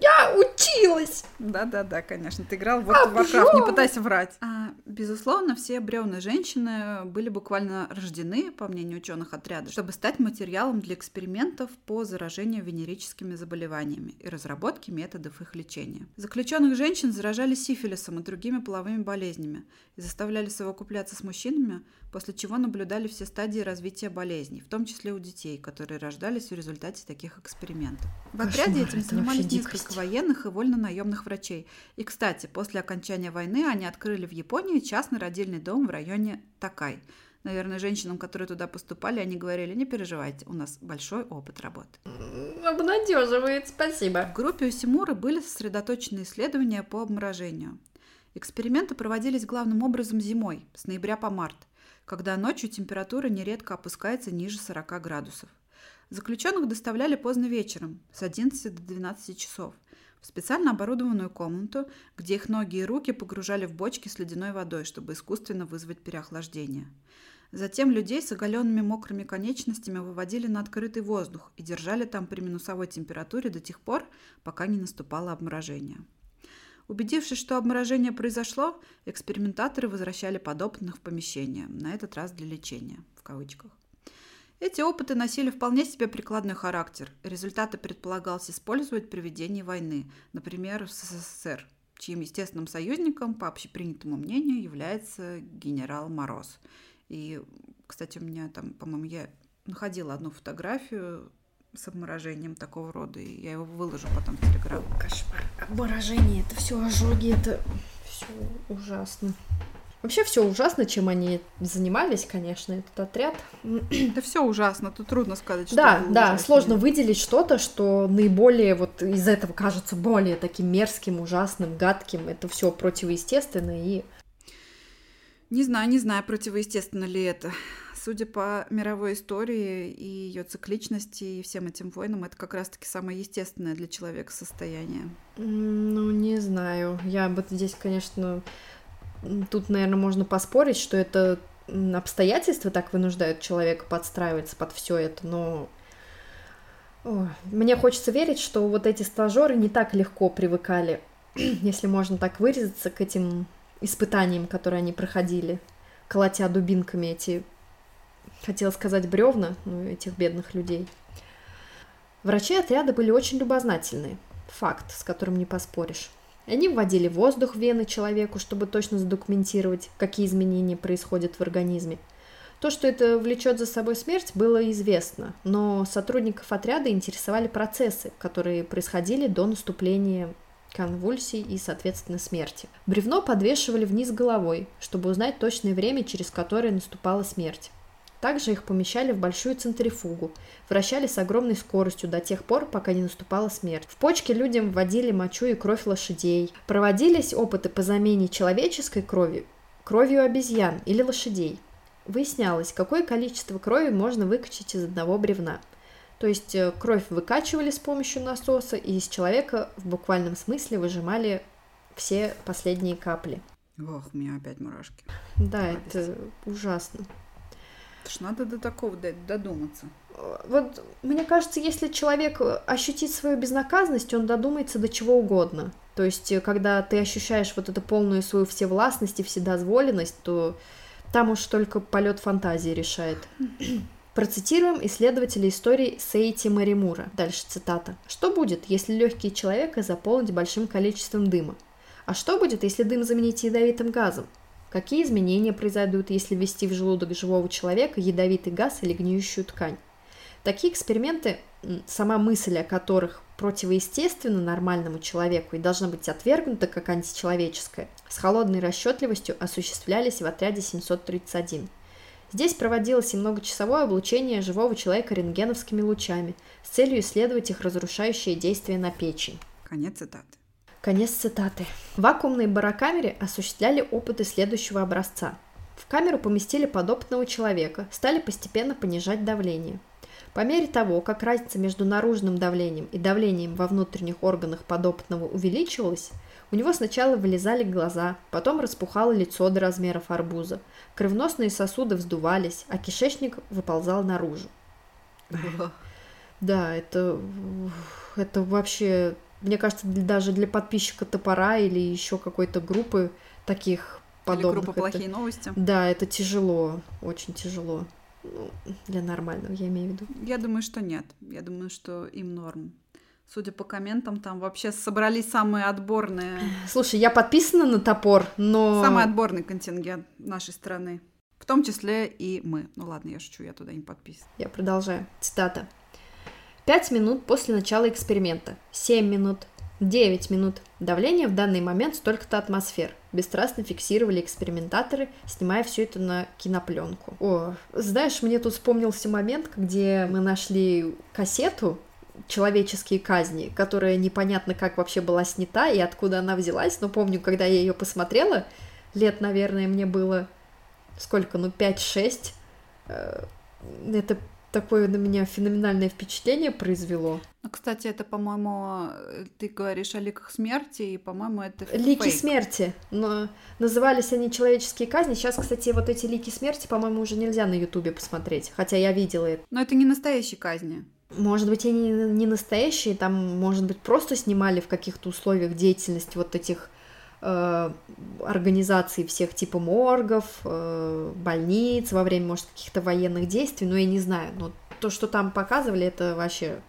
Я училась! Да-да-да, конечно. Ты играл в World of Warcraft, не пытайся врать. А, безусловно, все бревны женщины были буквально рождены, по мнению ученых отряда, чтобы стать материалом для экспериментов по заражению венерическими заболеваниями и разработке методов их лечения. Заключенных женщин заражали сифилисом и другими половыми болезнями и заставляли совокупляться с мужчинами, после чего наблюдали все стадии развития болезней, в том числе у детей, которые рождались в результате таких экспериментов. В отряде этим занимались несколько военных и вольно-наемных врачей. И, кстати, после окончания войны они открыли в Японии частный родильный дом в районе Такай. Наверное, женщинам, которые туда поступали, они говорили, не переживайте, у нас большой опыт работы. Обнадеживает, спасибо. В группе у Симуры были сосредоточены исследования по обморожению. Эксперименты проводились главным образом зимой, с ноября по март, когда ночью температура нередко опускается ниже 40 градусов. Заключенных доставляли поздно вечером, с 11 до 12 часов, в специально оборудованную комнату, где их ноги и руки погружали в бочки с ледяной водой, чтобы искусственно вызвать переохлаждение. Затем людей с оголенными мокрыми конечностями выводили на открытый воздух и держали там при минусовой температуре до тех пор, пока не наступало обморожение. Убедившись, что обморожение произошло, экспериментаторы возвращали подопытных в помещение, на этот раз для лечения, в кавычках. Эти опыты носили вполне себе прикладной характер. Результаты предполагалось использовать при ведении войны, например, в СССР, чьим естественным союзником, по общепринятому мнению, является генерал Мороз. И, кстати, у меня там, по-моему, я находила одну фотографию с обморожением такого рода, и я его выложу потом в Телеграм. Кошмар. Обморожение, это все ожоги, это все ужасно. Вообще все ужасно, чем они занимались, конечно, этот отряд. Это все ужасно, тут трудно сказать, что Да, да, ужаснее. сложно выделить что-то, что наиболее вот из этого кажется более таким мерзким, ужасным, гадким. Это все противоестественно и... Не знаю, не знаю, противоестественно ли это. Судя по мировой истории и ее цикличности и всем этим войнам, это как раз-таки самое естественное для человека состояние. Ну, не знаю. Я бы здесь, конечно, Тут, наверное, можно поспорить, что это обстоятельства так вынуждают человека подстраиваться под все это, но мне хочется верить, что вот эти стажеры не так легко привыкали, если можно так выразиться, к этим испытаниям, которые они проходили. колотя дубинками эти, хотела сказать, бревна, ну, этих бедных людей. Врачи отряда были очень любознательные. Факт, с которым не поспоришь. Они вводили воздух в вены человеку, чтобы точно задокументировать, какие изменения происходят в организме. То, что это влечет за собой смерть, было известно, но сотрудников отряда интересовали процессы, которые происходили до наступления конвульсий и, соответственно, смерти. Бревно подвешивали вниз головой, чтобы узнать точное время, через которое наступала смерть. Также их помещали в большую центрифугу, вращали с огромной скоростью до тех пор, пока не наступала смерть. В почки людям вводили мочу и кровь лошадей. Проводились опыты по замене человеческой крови кровью обезьян или лошадей. Выяснялось, какое количество крови можно выкачать из одного бревна. То есть э, кровь выкачивали с помощью насоса, и из человека в буквальном смысле выжимали все последние капли. Ох, у меня опять мурашки. Да, Гадость. это ужасно. Это ж надо до такого додуматься. Вот мне кажется, если человек ощутит свою безнаказанность, он додумается до чего угодно. То есть, когда ты ощущаешь вот эту полную свою всевластность и вседозволенность, то там уж только полет фантазии решает. Процитируем исследователя истории Сейти Маримура. Дальше цитата. Что будет, если легкие человека заполнить большим количеством дыма? А что будет, если дым заменить ядовитым газом? Какие изменения произойдут, если ввести в желудок живого человека ядовитый газ или гниющую ткань? Такие эксперименты, сама мысль о которых противоестественно нормальному человеку и должна быть отвергнута как античеловеческая, с холодной расчетливостью осуществлялись в отряде 731. Здесь проводилось и многочасовое облучение живого человека рентгеновскими лучами с целью исследовать их разрушающие действия на печень. Конец цитаты. Конец цитаты. В вакуумной барокамере осуществляли опыты следующего образца. В камеру поместили подопытного человека, стали постепенно понижать давление. По мере того, как разница между наружным давлением и давлением во внутренних органах подопытного увеличивалась, у него сначала вылезали глаза, потом распухало лицо до размеров арбуза, кровеносные сосуды вздувались, а кишечник выползал наружу. Да, это, это вообще мне кажется, даже для подписчика топора или еще какой-то группы таких подобных. Или группа «Плохие новости». Да, это тяжело, очень тяжело. Ну, для нормального, я имею в виду. Я думаю, что нет. Я думаю, что им норм. Судя по комментам, там вообще собрались самые отборные... Слушай, я подписана на топор, но... Самый отборный контингент нашей страны. В том числе и мы. Ну ладно, я шучу, я туда не подписан. Я продолжаю. Цитата. Пять минут после начала эксперимента, семь минут, девять минут. Давление в данный момент столько-то атмосфер. Бесстрастно фиксировали экспериментаторы, снимая все это на кинопленку. О, знаешь, мне тут вспомнился момент, где мы нашли кассету человеческие казни, которая непонятно как вообще была снята и откуда она взялась, но помню, когда я ее посмотрела, лет, наверное, мне было сколько, ну, 5-6, э, это такое на меня феноменальное впечатление произвело. Ну, кстати, это, по-моему, ты говоришь о ликах смерти, и, по-моему, это Лики фейк. смерти. Но назывались они человеческие казни. Сейчас, кстати, вот эти лики смерти, по-моему, уже нельзя на Ютубе посмотреть, хотя я видела это. Но это не настоящие казни. Может быть, они не настоящие, там, может быть, просто снимали в каких-то условиях деятельность вот этих э, организаций всех типа моргов, э, больниц во время, может, каких-то военных действий, но я не знаю. Но то, что там показывали, это вообще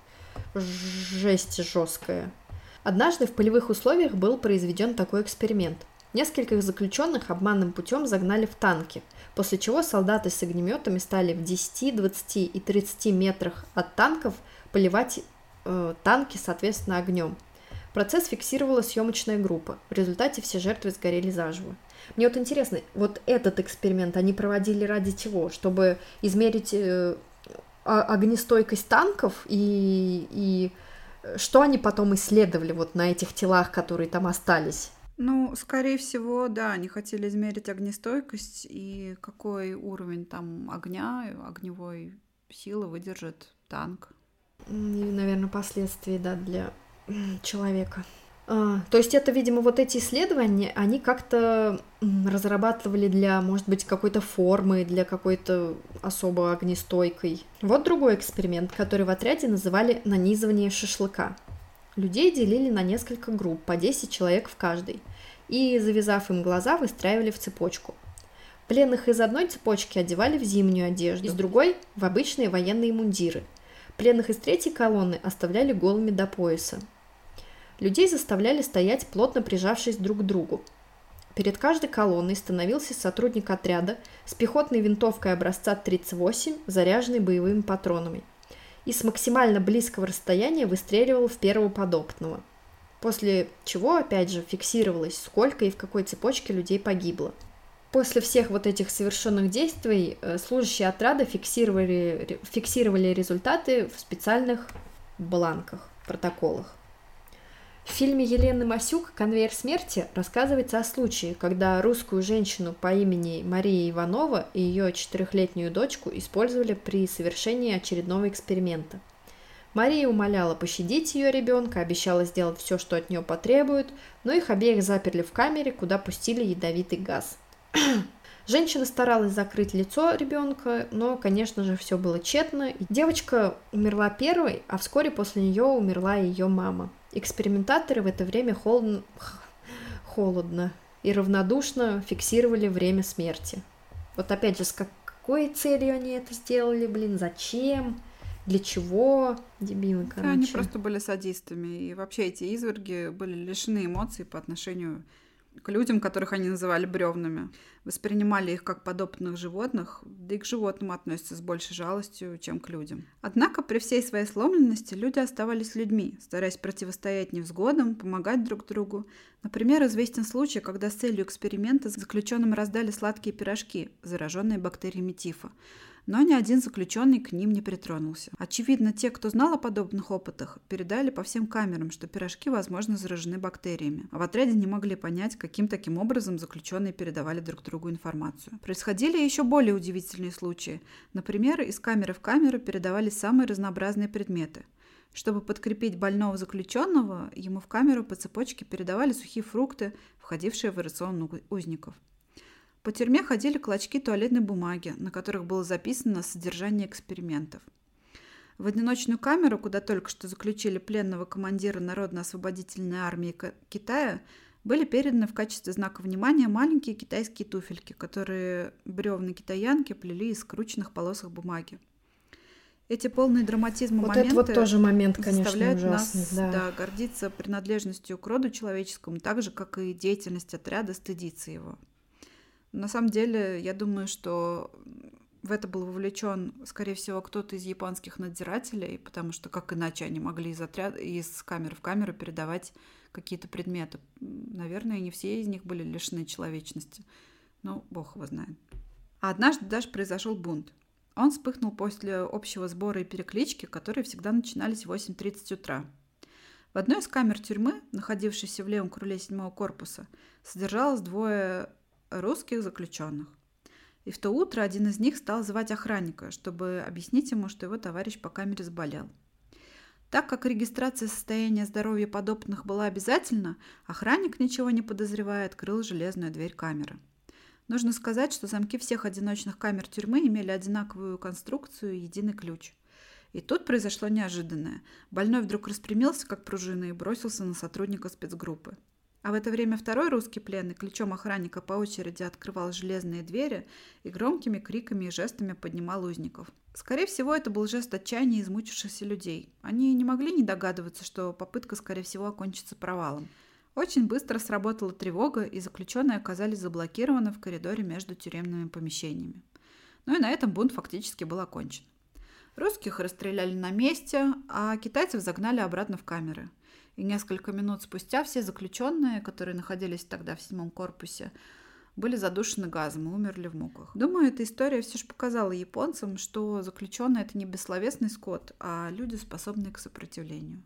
жесть жесткая. Однажды в полевых условиях был произведен такой эксперимент. Нескольких заключенных обманным путем загнали в танки, после чего солдаты с огнеметами стали в 10, 20 и 30 метрах от танков поливать э, танки, соответственно, огнем. Процесс фиксировала съемочная группа. В результате все жертвы сгорели заживо. Мне вот интересно, вот этот эксперимент они проводили ради чего? Чтобы измерить э, огнестойкость танков и, и что они потом исследовали вот на этих телах, которые там остались? Ну, скорее всего, да, они хотели измерить огнестойкость и какой уровень там огня, огневой силы выдержит танк. И, наверное, последствия, да, для человека. А, то есть это, видимо, вот эти исследования, они как-то разрабатывали для, может быть, какой-то формы, для какой-то особо огнестойкой. Вот другой эксперимент, который в отряде называли нанизывание шашлыка. Людей делили на несколько групп, по 10 человек в каждой, и, завязав им глаза, выстраивали в цепочку. Пленных из одной цепочки одевали в зимнюю одежду, из другой – в обычные военные мундиры. Пленных из третьей колонны оставляли голыми до пояса. Людей заставляли стоять, плотно прижавшись друг к другу. Перед каждой колонной становился сотрудник отряда с пехотной винтовкой образца 38, заряженной боевыми патронами, и с максимально близкого расстояния выстреливал в первого подопытного. После чего, опять же, фиксировалось, сколько и в какой цепочке людей погибло. После всех вот этих совершенных действий э, служащие отряда фиксировали, фиксировали результаты в специальных бланках, протоколах. В фильме Елены Масюк «Конвейер смерти» рассказывается о случае, когда русскую женщину по имени Мария Иванова и ее четырехлетнюю дочку использовали при совершении очередного эксперимента. Мария умоляла пощадить ее ребенка, обещала сделать все, что от нее потребуют, но их обеих заперли в камере, куда пустили ядовитый газ. Женщина старалась закрыть лицо ребенка, но, конечно же, все было тщетно. Девочка умерла первой, а вскоре после нее умерла ее мама. Экспериментаторы в это время холодно, холодно и равнодушно фиксировали время смерти. Вот опять же, с какой целью они это сделали, блин, зачем? Для чего? Дебилы, короче. Да, они просто были садистами. И вообще эти изверги были лишены эмоций по отношению к людям, которых они называли бревнами. Воспринимали их как подопытных животных, да и к животным относятся с большей жалостью, чем к людям. Однако при всей своей сломленности люди оставались людьми, стараясь противостоять невзгодам, помогать друг другу. Например, известен случай, когда с целью эксперимента заключенным раздали сладкие пирожки, зараженные бактериями тифа но ни один заключенный к ним не притронулся. Очевидно, те, кто знал о подобных опытах, передали по всем камерам, что пирожки, возможно, заражены бактериями, а в отряде не могли понять, каким таким образом заключенные передавали друг другу информацию. Происходили еще более удивительные случаи. Например, из камеры в камеру передавались самые разнообразные предметы. Чтобы подкрепить больного заключенного, ему в камеру по цепочке передавали сухие фрукты, входившие в рацион узников. По тюрьме ходили клочки туалетной бумаги, на которых было записано содержание экспериментов. В одиночную камеру, куда только что заключили пленного командира Народно-освободительной армии Китая, были переданы в качестве знака внимания маленькие китайские туфельки, которые бревны китаянки плели из скрученных полосок бумаги. Эти полные драматизма вот моменты это вот тоже момент, конечно, заставляют ужасный, нас да. да, гордиться принадлежностью к роду человеческому, так же, как и деятельность отряда стыдиться его. На самом деле, я думаю, что в это был вовлечен, скорее всего, кто-то из японских надзирателей, потому что как иначе они могли из отряда, из камеры в камеру передавать какие-то предметы. Наверное, не все из них были лишены человечности. Ну, бог его знает. А однажды даже произошел бунт. Он вспыхнул после общего сбора и переклички, которые всегда начинались в 8.30 утра. В одной из камер тюрьмы, находившейся в левом крыле седьмого корпуса, содержалось двое русских заключенных. И в то утро один из них стал звать охранника, чтобы объяснить ему, что его товарищ по камере заболел. Так как регистрация состояния здоровья подопытных была обязательна, охранник, ничего не подозревая, открыл железную дверь камеры. Нужно сказать, что замки всех одиночных камер тюрьмы имели одинаковую конструкцию и единый ключ. И тут произошло неожиданное. Больной вдруг распрямился, как пружина, и бросился на сотрудника спецгруппы. А в это время второй русский пленный ключом охранника по очереди открывал железные двери и громкими криками и жестами поднимал узников. Скорее всего, это был жест отчаяния измучившихся людей. Они не могли не догадываться, что попытка, скорее всего, окончится провалом. Очень быстро сработала тревога, и заключенные оказались заблокированы в коридоре между тюремными помещениями. Ну и на этом бунт фактически был окончен. Русских расстреляли на месте, а китайцев загнали обратно в камеры – и несколько минут спустя все заключенные, которые находились тогда в седьмом корпусе, были задушены газом и умерли в муках. Думаю, эта история все же показала японцам, что заключенные это не бессловесный скот, а люди, способные к сопротивлению.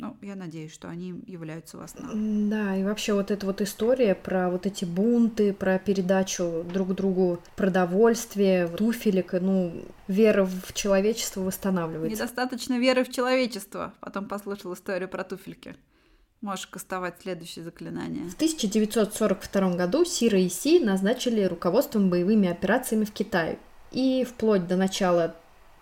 Ну, я надеюсь, что они являются вас на. Да, и вообще вот эта вот история про вот эти бунты, про передачу друг другу продовольствия, туфелек, ну, вера в человечество восстанавливается. Недостаточно веры в человечество. Потом послушал историю про туфельки. Можешь кастовать следующее заклинание. В 1942 году Сира и Си назначили руководством боевыми операциями в Китае. И вплоть до начала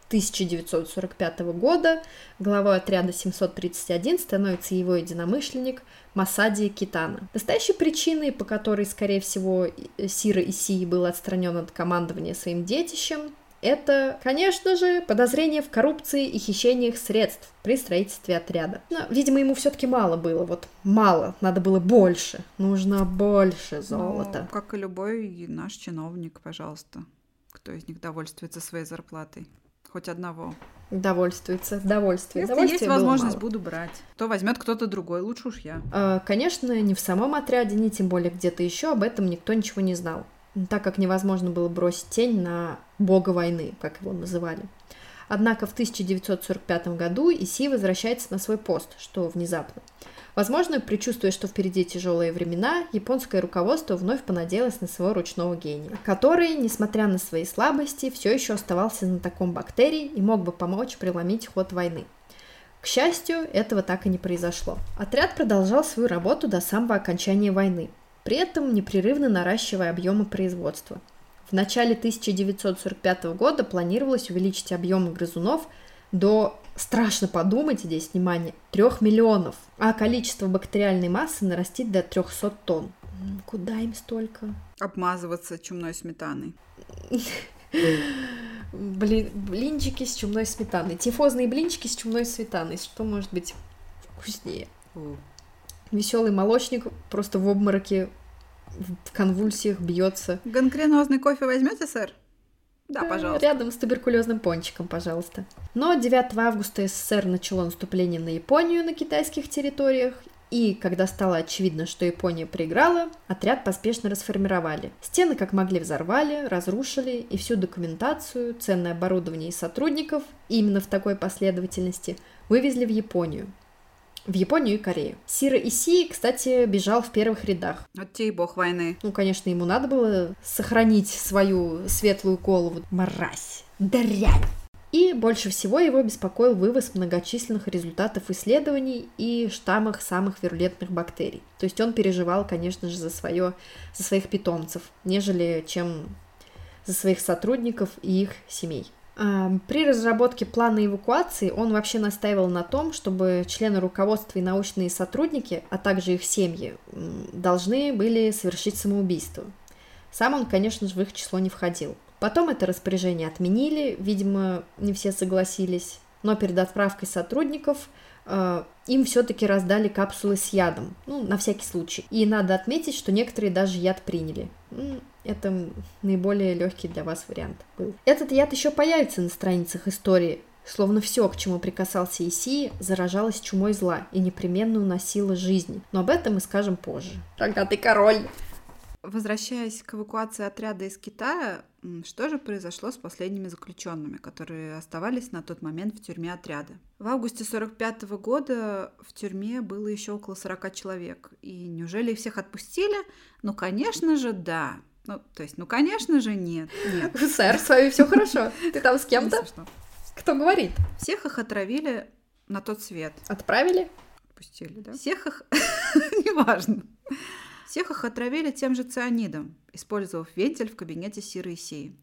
1945 года главой отряда 731 становится его единомышленник Масади Китана. Настоящей причиной, по которой, скорее всего, Сира Исии был отстранен от командования своим детищем, это, конечно же, подозрение в коррупции и хищениях средств при строительстве отряда. Но, видимо, ему все-таки мало было. Вот мало, надо было больше. Нужно больше золота. Ну, как и любой наш чиновник, пожалуйста. Кто из них довольствуется своей зарплатой? Хоть одного. Довольствуется, довольствие. Если есть возможность, мало. буду брать. То возьмет кто-то другой, лучше уж я. А, конечно, ни в самом отряде, ни тем более где-то еще об этом никто ничего не знал так как невозможно было бросить тень на бога войны, как его называли. Однако в 1945 году Иси возвращается на свой пост, что внезапно. Возможно, предчувствуя, что впереди тяжелые времена, японское руководство вновь понадеялось на своего ручного гения, который, несмотря на свои слабости, все еще оставался знатоком бактерий и мог бы помочь преломить ход войны. К счастью, этого так и не произошло. Отряд продолжал свою работу до самого окончания войны, при этом непрерывно наращивая объемы производства. В начале 1945 года планировалось увеличить объемы грызунов до, страшно подумать здесь, внимание, 3 миллионов, а количество бактериальной массы нарастить до 300 тонн. Куда им столько? Обмазываться чумной сметаной. Блин, блинчики с чумной сметаной. Тифозные блинчики с чумной сметаной. Что может быть вкуснее? Веселый молочник просто в обмороке, в конвульсиях бьется. Гангренозный кофе возьмете, сэр? Да, пожалуйста. Рядом с туберкулезным пончиком, пожалуйста. Но 9 августа СССР начало наступление на Японию на китайских территориях, и когда стало очевидно, что Япония проиграла, отряд поспешно расформировали. Стены как могли взорвали, разрушили, и всю документацию, ценное оборудование и сотрудников, именно в такой последовательности, вывезли в Японию в Японию и Корею. Сира Иси, кстати, бежал в первых рядах. Вот те и бог войны. Ну, конечно, ему надо было сохранить свою светлую голову. Мразь, дрянь. И больше всего его беспокоил вывоз многочисленных результатов исследований и штаммах самых вирулентных бактерий. То есть он переживал, конечно же, за, свое, за своих питомцев, нежели чем за своих сотрудников и их семей. При разработке плана эвакуации он вообще настаивал на том, чтобы члены руководства и научные сотрудники, а также их семьи, должны были совершить самоубийство. Сам он, конечно же, в их число не входил. Потом это распоряжение отменили, видимо, не все согласились, но перед отправкой сотрудников э, им все-таки раздали капсулы с ядом, ну, на всякий случай. И надо отметить, что некоторые даже яд приняли. Это наиболее легкий для вас вариант был. Этот яд еще появится на страницах истории, словно все, к чему прикасался Исии, заражалось чумой зла и непременно уносило жизни. Но об этом мы скажем позже. Рогатый король! Возвращаясь к эвакуации отряда из Китая, что же произошло с последними заключенными, которые оставались на тот момент в тюрьме отряда? В августе 45 года в тюрьме было еще около 40 человек. И неужели их всех отпустили? Ну, конечно же, да. Ну, то есть, ну, конечно же, нет. нет. Сэр, с вами все хорошо. Ты там с кем-то? Кто говорит? Всех их отравили на тот свет. Отправили? Отпустили, да? Всех их... Неважно. Всех их отравили тем же цианидом, использовав вентиль в кабинете Сиры Исеи.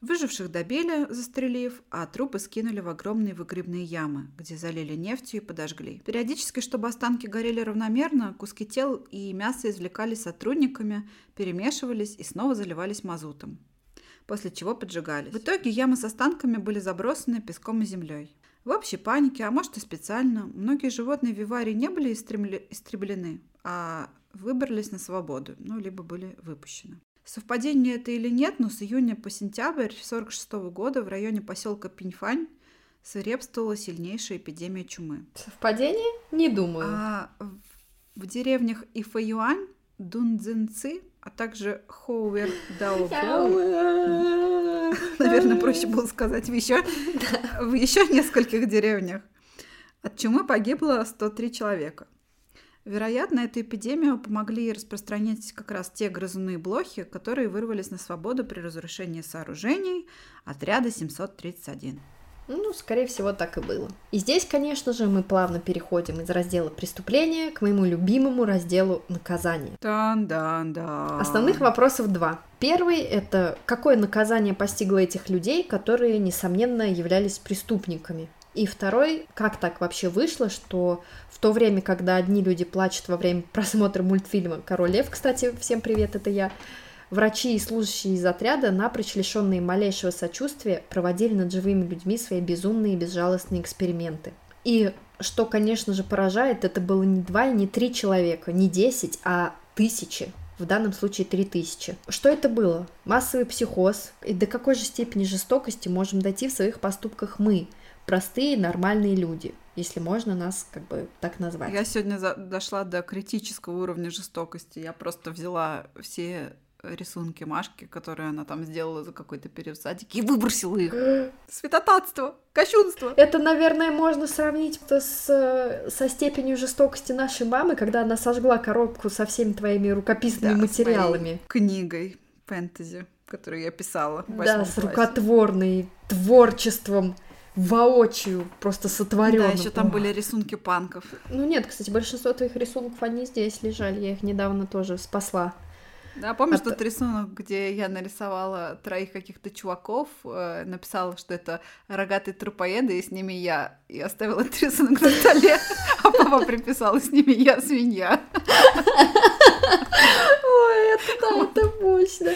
Выживших добили, застрелив, а трупы скинули в огромные выгребные ямы, где залили нефтью и подожгли. Периодически, чтобы останки горели равномерно, куски тел и мясо извлекались сотрудниками, перемешивались и снова заливались мазутом после чего поджигались. В итоге ямы с останками были забросаны песком и землей. В общей панике, а может и специально, многие животные в Виварии не были истреблены, а выбрались на свободу, ну, либо были выпущены. Совпадение это или нет, но с июня по сентябрь 1946 года в районе поселка Пиньфань свирепствовала сильнейшая эпидемия чумы. Совпадение? Не думаю. А в деревнях Ифэюань, Дунцзинцы, а также Хоувер Наверное, проще было сказать в еще, в еще нескольких деревнях. От чумы погибло 103 человека. Вероятно, эту эпидемию помогли распространять как раз те грызуны блохи, которые вырвались на свободу при разрушении сооружений отряда 731. Ну, скорее всего, так и было. И здесь, конечно же, мы плавно переходим из раздела преступления к моему любимому разделу наказания. Да-да-да. Основных вопросов два. Первый — это какое наказание постигло этих людей, которые, несомненно, являлись преступниками. И второй, как так вообще вышло, что в то время, когда одни люди плачут во время просмотра мультфильма «Король лев», кстати, всем привет, это я, Врачи и служащие из отряда, напрочь лишенные малейшего сочувствия, проводили над живыми людьми свои безумные и безжалостные эксперименты. И что, конечно же, поражает, это было не два и не три человека, не десять, а тысячи. В данном случае три тысячи. Что это было? Массовый психоз. И до какой же степени жестокости можем дойти в своих поступках мы, простые нормальные люди, если можно нас как бы так назвать. Я сегодня за- дошла до критического уровня жестокости. Я просто взяла все рисунки Машки, которые она там сделала за какой-то период в садике, и выбросила их. Святотатство, кощунство. Это, наверное, можно сравнить с, со степенью жестокости нашей мамы, когда она сожгла коробку со всеми твоими рукописными Да, материалами. книгой фэнтези, которую я писала Да, с классе. рукотворной творчеством воочию просто сотворенным. Да, еще там были рисунки панков. Ну нет, кстати, большинство твоих рисунков, они здесь лежали. Я их недавно тоже спасла. Да, помнишь А тот рисунок, где я нарисовала троих каких-то чуваков, э, написала, что это рогатые трупоеды, и с ними я, и оставила этот рисунок на столе, а папа приписал, и с ними я свинья. Ой, это да, это мощно.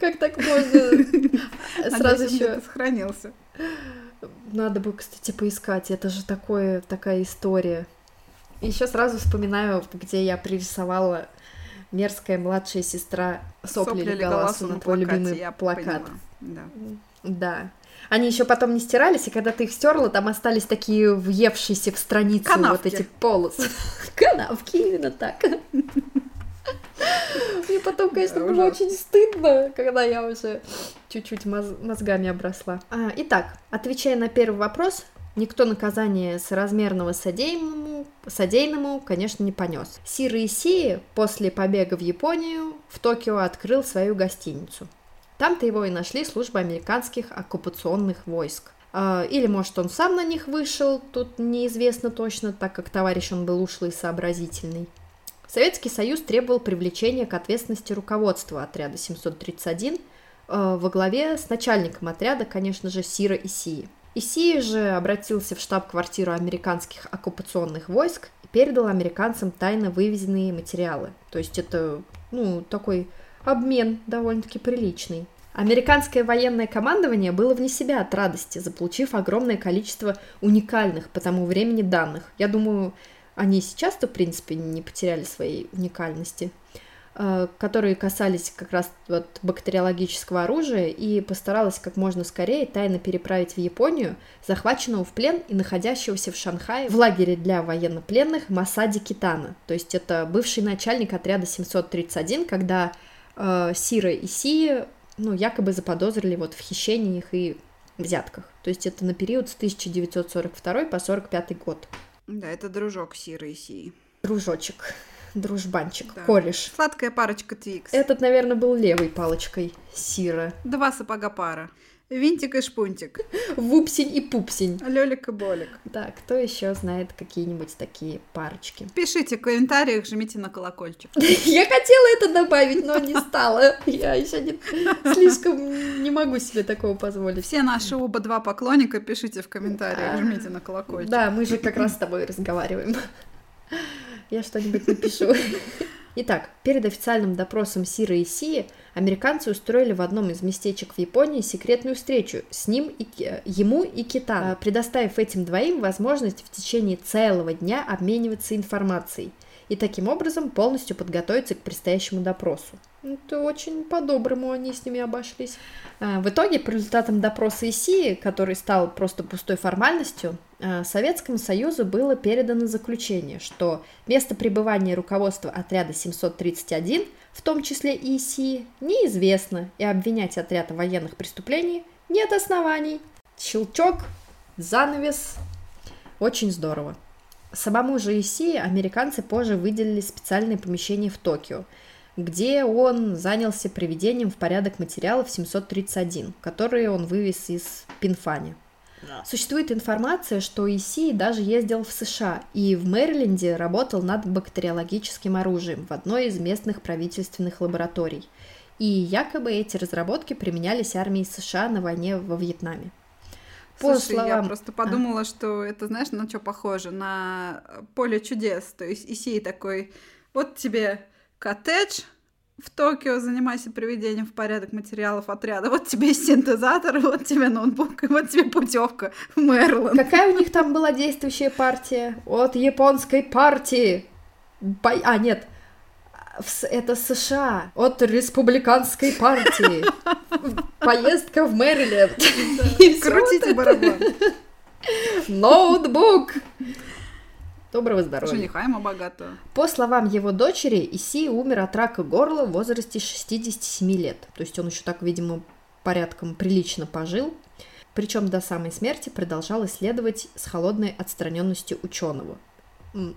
Как так можно? Сразу еще сохранился. Надо бы, кстати, поискать. Это же такое, такая история. Еще сразу вспоминаю, где я пририсовала мерзкая младшая сестра сопли Леголасу на твой плакате, любимый я плакат. поняла. Да. Да. Они еще потом не стирались, и когда ты их стерла, там остались такие въевшиеся в страницу вот Канавки. эти полосы. Канавки, именно так. Мне потом, конечно, Да, было очень стыдно, когда я уже чуть-чуть моз- мозгами обросла. А, итак, отвечая на первый вопрос, никто наказание соразмерного содеянному, содеянному, конечно, не понес. Сиро Исии после побега в Японию в Токио открыл свою гостиницу. Там-то его и нашли службы американских оккупационных войск. А, Или, может, он сам на них вышел, тут неизвестно точно, так как товарищ он был ушлый и сообразительный. Советский Союз требовал привлечения к ответственности руководства отряда 731 э, во главе с начальником отряда, конечно же, Сира Исии. Исии же обратился в штаб-квартиру американских оккупационных войск и передал американцам тайно вывезенные материалы. То есть это, ну, такой обмен довольно-таки приличный. Американское военное командование было вне себя от радости, заполучив огромное количество уникальных по тому времени данных. Я думаю, они сейчас-то, в принципе, не потеряли своей уникальности, э, которые касались как раз вот бактериологического оружия, и постаралась как можно скорее тайно переправить в Японию захваченного в плен и находящегося в Шанхае в лагере для военнопленных Масади Китана. То есть это бывший начальник отряда 731, когда э, Сира и Си, ну, якобы заподозрили вот в хищениях и взятках. То есть это на период с 1942 по 45 год. Да, это дружок Сиры и Сии. Дружочек, дружбанчик, Да. кореш. Сладкая парочка Твикс. Этот, наверное, был левой палочкой Сира. Два сапога пара. Винтик и шпунтик. Вупсень и пупсень. Лёлик и Болик. Да, кто еще знает какие-нибудь такие парочки? Пишите в комментариях, жмите на колокольчик. Я хотела это добавить, но не стала. Я еще не, слишком не могу себе такого позволить. Все наши оба два поклонника пишите в комментариях, жмите на колокольчик. Да, мы же как раз с тобой разговариваем. Я что-нибудь напишу. Итак, перед официальным допросом Сира и Сии американцы устроили в одном из местечек в Японии секретную встречу с ним и ему и Китана, предоставив этим двоим возможность в течение целого дня обмениваться информацией и таким образом полностью подготовиться к предстоящему допросу. Это очень по-доброму они с ними обошлись. А, В итоге, по результатам допроса ИСИ, который стал просто пустой формальностью, а, Советскому Союзу было передано заключение, что место пребывания руководства отряда 731, в том числе и ИСИ, неизвестно, и обвинять отряд в военных преступлениях нет оснований. Щелчок, занавес. Очень здорово. Самому же ИСИ американцы позже выделили специальное помещение в Токио, где он занялся приведением в порядок материалов 731, которые он вывез из Пинфани. Существует информация, что Иси даже ездил в США и в Мэриленде работал над бактериологическим оружием в одной из местных правительственных лабораторий. И якобы эти разработки применялись армией США на войне во Вьетнаме. По Слушай, словам... я просто подумала, а? что это, знаешь, на что похоже? На поле чудес. То есть Исей такой, вот тебе коттедж, в Токио занимайся приведением в порядок материалов отряда. Вот тебе синтезатор, вот тебе ноутбук, и вот тебе путевка в Мэриленд. Какая у них там была действующая партия? От японской партии. Бо... А, нет, это США. От республиканской партии. Поездка в Мэриленд. Крутите барабан. Ноутбук. Доброго здоровья. Жениха ему богатого. По словам его дочери, Иси умер от рака горла в возрасте 67 лет. То есть он еще так, видимо, порядком прилично пожил. Причем до самой смерти продолжал исследовать с холодной отстраненностью ученого.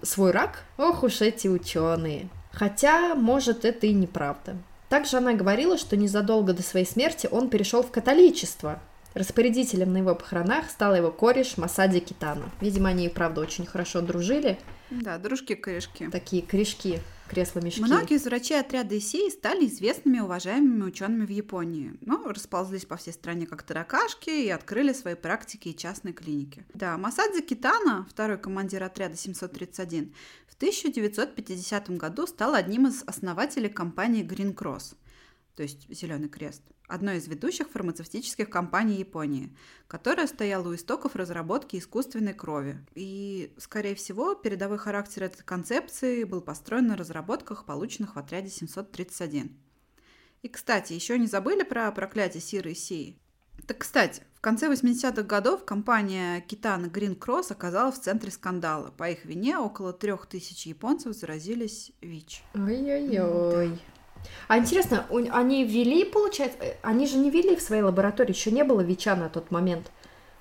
Свой рак? Ох уж эти ученые. Хотя, может, это и неправда. Также она говорила, что незадолго до своей смерти он перешел в католичество, Распорядителем на его похоронах стал его кореш Масади Китана. Видимо, они, правда, очень хорошо дружили. Да, дружки-корешки. Такие корешки, кресла-мешки. Многие из врачей отряда Исеи стали известными и уважаемыми учеными в Японии. Но ну, расползлись по всей стране как таракашки и открыли свои практики и частные клиники. Да, Масадзи Китана, второй командир отряда 731, в 1950 году стал одним из основателей компании Green Cross, то есть Зеленый крест одной из ведущих фармацевтических компаний Японии, которая стояла у истоков разработки искусственной крови. И, скорее всего, передовой характер этой концепции был построен на разработках, полученных в отряде 731. И, кстати, еще не забыли про проклятие Сиры и Сии? Так, кстати, в конце 80-х годов компания Китана Green Cross оказалась в центре скандала. По их вине около трех тысяч японцев заразились ВИЧ. Ой-ой-ой. Да. А интересно, они ввели, получается, э, они же не ввели в своей лаборатории, еще не было ВИЧа на тот момент,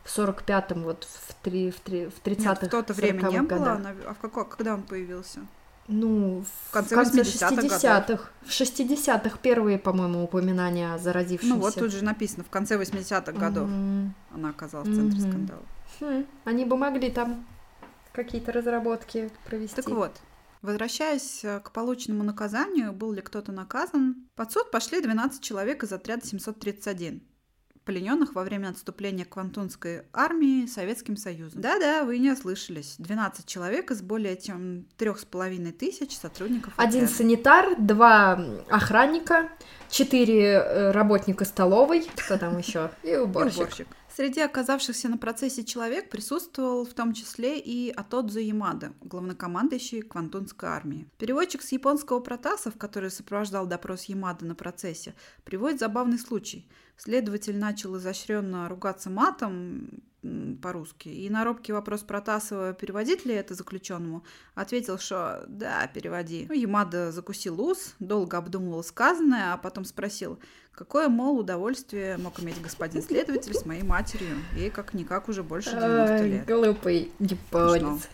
в 45-м, вот в, три, в, три, в 30-х, В то-то время не было, а в какой, когда он появился? Ну, в конце, в конце 60-х. В 60-х первые, по-моему, упоминания о заразившемся. Ну, вот тут же написано, в конце 80-х годов mm-hmm. она оказалась в центре mm-hmm. скандала. Хм, они бы могли там какие-то разработки провести. Так вот, Возвращаясь э, к полученному наказанию, был ли кто-то наказан, под суд пошли 12 человек из отряда 731 плененных во время отступления Квантунской армии Советским Союзом. Да-да, вы не ослышались. 12 человек из более чем трех с половиной тысяч сотрудников. Один отряда. санитар, два охранника, четыре э, работника столовой, кто там еще? И уборщик. Среди оказавшихся на процессе человек присутствовал в том числе и Атодзу Ямада, главнокомандующий Квантунской армии. Переводчик с японского Протасов, который сопровождал допрос Ямада на процессе, приводит забавный случай. Следователь начал изощренно ругаться матом, по-русски. И на робкий вопрос Протасова, переводить ли это заключенному, ответил, что да, переводи. Ну, Ямада закусил ус, долго обдумывал сказанное, а потом спросил, какое, мол, удовольствие мог иметь господин следователь с моей матерью. Ей как-никак уже больше 90 лет. Глупый японец.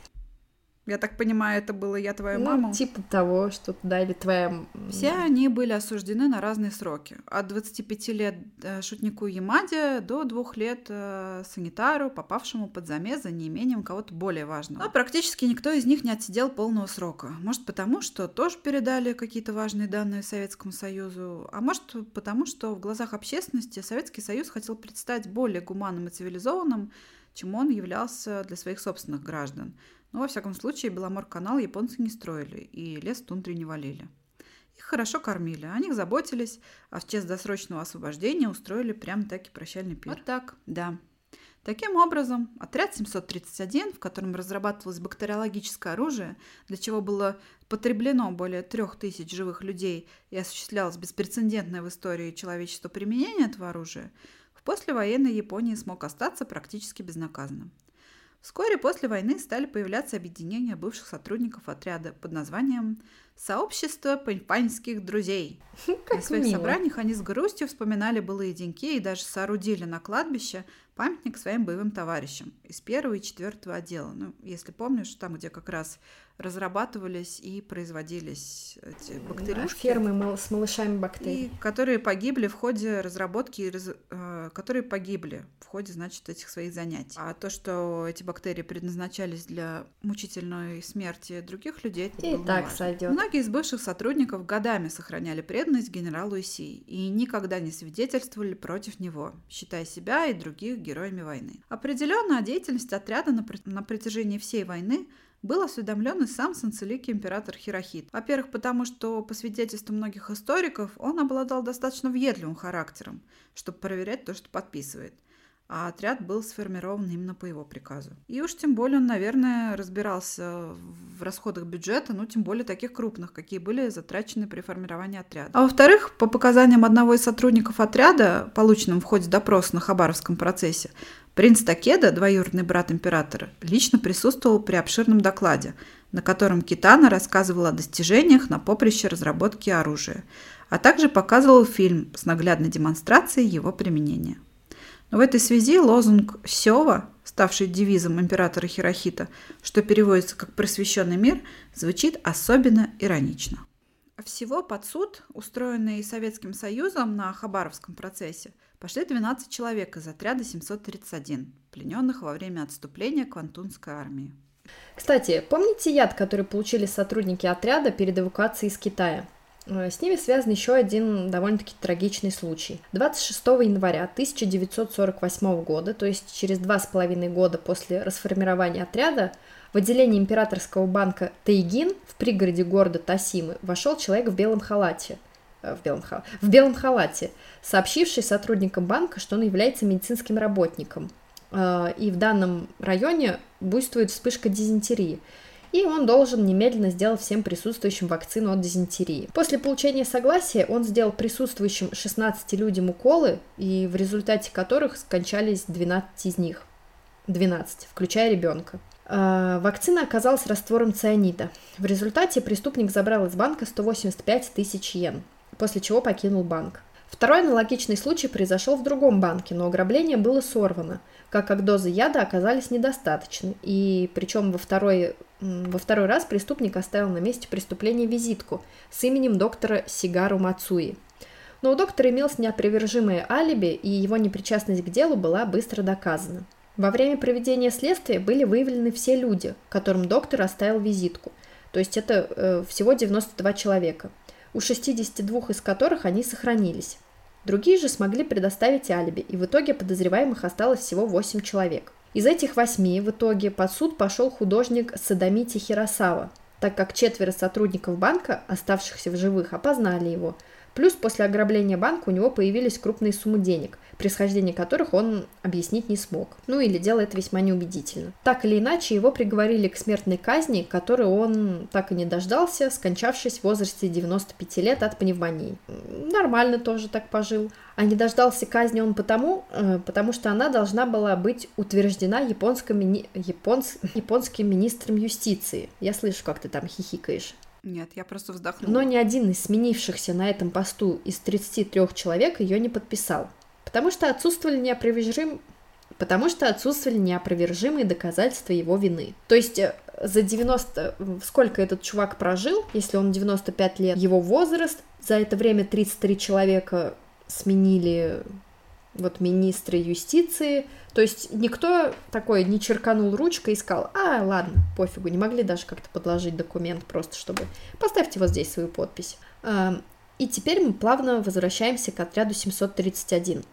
Я так понимаю, это было я твоя ну, мама? типа того, что да, или твоя... Все они были осуждены на разные сроки. От 25 лет э, шутнику Ямаде до двух лет э, санитару, попавшему под замес за неимением кого-то более важного. Но практически никто из них не отсидел полного срока. Может, потому что тоже передали какие-то важные данные Советскому Союзу, а может, потому что в глазах общественности Советский Союз хотел предстать более гуманным и цивилизованным, чем он являлся для своих собственных граждан. Но, во всяком случае, Беломор-канал японцы не строили и лес в тундре не валили. Их хорошо кормили, о них заботились, а в честь досрочного освобождения устроили прям таки прощальный пир. Вот так, да. Таким образом, отряд 731, в котором разрабатывалось бактериологическое оружие, для чего было потреблено более трех тысяч живых людей и осуществлялось беспрецедентное в истории человечества применение этого оружия, в послевоенной Японии смог остаться практически безнаказанным. Вскоре после войны стали появляться объединения бывших сотрудников отряда под названием «Сообщество паньпаньских друзей». Как на своих мило. собраниях они с грустью вспоминали былые деньки и даже соорудили на кладбище памятник своим боевым товарищам из первого и четвертого отдела. Ну, если помнишь, там, где как раз разрабатывались и производились эти бактериушки. Фермы с малышами бактерий. И которые погибли в ходе разработки, э, которые погибли в ходе, значит, этих своих занятий. А то, что эти бактерии предназначались для мучительной смерти других людей, это и так сойдет. Многие из бывших сотрудников годами сохраняли преданность генералу Иси и никогда не свидетельствовали против него, считая себя и других героями войны. Определенно, деятельность отряда на, на протяжении всей войны был осведомлен и сам Санцелики император Хирохит. Во-первых, потому что, по свидетельству многих историков, он обладал достаточно въедливым характером, чтобы проверять то, что подписывает – а отряд был сформирован именно по его приказу. И уж тем более он, наверное, разбирался в расходах бюджета, ну, тем более таких крупных, какие были затрачены при формировании отряда. А во-вторых, по показаниям одного из сотрудников отряда, полученным в ходе допроса на Хабаровском процессе, принц Такеда, двоюродный брат императора, лично присутствовал при обширном докладе, на котором Китана рассказывал о достижениях на поприще разработки оружия, а также показывал фильм с наглядной демонстрацией его применения. Но в этой связи лозунг «Сева», ставший девизом императора Хирохита, что переводится как «просвещенный мир», звучит особенно иронично. Всего под суд, устроенный Советским Союзом на Хабаровском процессе, пошли 12 человек из отряда 731, плененных во время отступления Квантунской армии. Кстати, помните яд, который получили сотрудники отряда перед эвакуацией из Китая? Э, с ними связан еще один довольно-таки трагичный случай. 26 января 1948 года, то есть через два с половиной года после расформирования отряда, в отделение императорского банка Тайгин в пригороде города Тасимы вошел человек в белом халате. Э, в белом, в белом халате, сообщивший сотрудникам банка, что он является медицинским работником. Э, и в данном районе буйствует вспышка дизентерии и он должен немедленно сделать всем присутствующим вакцину от дизентерии. После получения согласия он сделал присутствующим 16 людям уколы, и в результате которых скончались 12 из них. 12, включая ребенка. А, вакцина оказалась раствором цианида. В результате преступник забрал из банка 185 тысяч йен, после чего покинул банк. Второй аналогичный случай произошел в другом банке, но ограбление было сорвано, так как дозы яда оказались недостаточны, и причем во второй во второй раз преступник оставил на месте преступления визитку с именем доктора Сигару Мацуи. Но у доктора имелось неопровержимое алиби, и его непричастность к делу была быстро доказана. Во время проведения следствия были выявлены все люди, которым доктор оставил визитку, то есть это э, всего 92 человека, у 62 из которых они сохранились. Другие же смогли предоставить алиби, и в итоге подозреваемых осталось всего 8 человек – из этих восьми в итоге под суд пошел художник Садамити Хиросава, так как четверо сотрудников банка, оставшихся в живых, опознали его – Плюс после ограбления банка у него появились крупные суммы денег, происхождение которых он объяснить не смог. Ну или делает это весьма неубедительно. Так или иначе, его приговорили к смертной казни, которой он так и не дождался, скончавшись в возрасте 95 лет от пневмонии. Нормально тоже так пожил. А не дождался казни он потому, э, потому что она должна была быть утверждена японским, мини... японс... японским министром юстиции. Я слышу, как ты там хихикаешь. Нет, я просто вздохнула. Но ни один из сменившихся на этом посту из 33 человек ее не подписал. Потому что отсутствовали неопровержим... Потому что отсутствовали неопровержимые доказательства его вины. То есть э, за 90... Сколько этот чувак прожил, если он 95 лет, его возраст, за это время 33 человека сменили вот министры юстиции. То есть никто такой не черканул ручкой и сказал, а, ладно, пофигу, не могли даже как-то подложить документ просто, чтобы поставьте вот здесь свою подпись. И теперь мы плавно возвращаемся к отряду 731.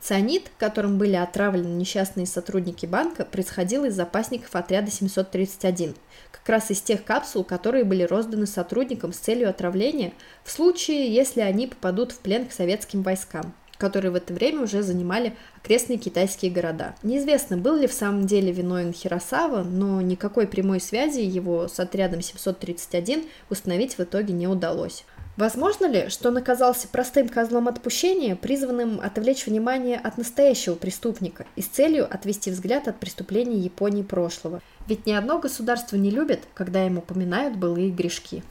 Цианид, которым были отравлены несчастные сотрудники банка, происходил из запасников отряда 731, как раз из тех капсул, которые были розданы сотрудникам с целью отравления в случае, если они попадут в плен к советским войскам которые в это время уже занимали окрестные китайские города. Неизвестно, был ли в самом деле виновен Хиросава, но никакой прямой связи его с отрядом 731 установить в итоге не удалось. Возможно ли, что он оказался простым козлом отпущения, призванным отвлечь внимание от настоящего преступника и с целью отвести взгляд от преступлений Японии прошлого? Ведь ни одно государство не любит, когда ему упоминают былые грешки.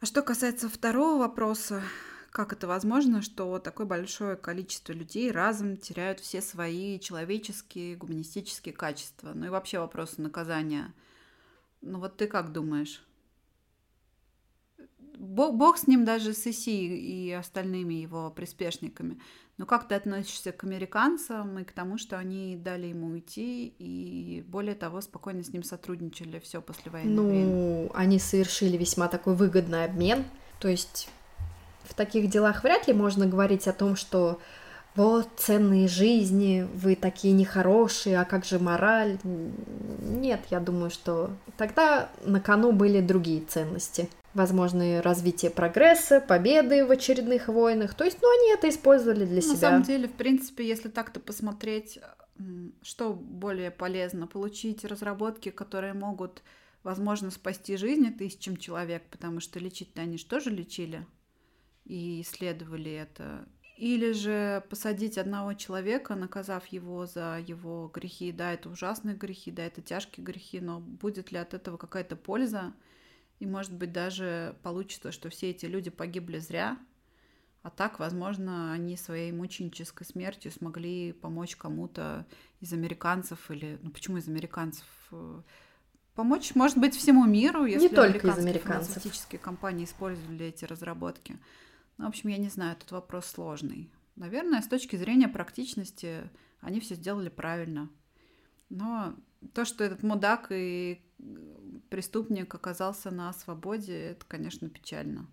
А что касается второго вопроса, как это возможно, что такое большое количество людей разом теряют все свои человеческие, гуманистические качества. Ну и вообще вопрос наказания. Ну вот ты как думаешь? Бог, бог с ним даже с Иси и остальными его приспешниками. Но как ты относишься к американцам и к тому, что они дали ему уйти и, более того, спокойно с ним сотрудничали все после войны? Ну, время? они совершили весьма такой выгодный обмен. То есть в таких делах вряд ли можно говорить о том, что вот ценные жизни, вы такие нехорошие, а как же мораль? Нет, я думаю, что тогда на кону были другие ценности возможное развитие прогресса, победы в очередных войнах. То есть, ну, они это использовали для На себя. На самом деле, в принципе, если так-то посмотреть, что более полезно? Получить разработки, которые могут, возможно, спасти жизни тысячам человек, потому что лечить-то они же лечили и исследовали это. Или же посадить одного человека, наказав его за его грехи. Да, это ужасные грехи, да, это тяжкие грехи, но будет ли от этого какая-то польза? И, может быть, даже получится, что все эти люди погибли зря, а так, возможно, они своей мученической смертью смогли помочь кому-то из американцев или... Ну, почему из американцев? Помочь, может быть, всему миру, если не только из американцев. фармацевтические компании использовали эти разработки. Ну, в общем, я не знаю, этот вопрос сложный. Наверное, с точки зрения практичности они все сделали правильно. Но то, что этот мудак и преступник оказался на свободе, это, конечно, печально.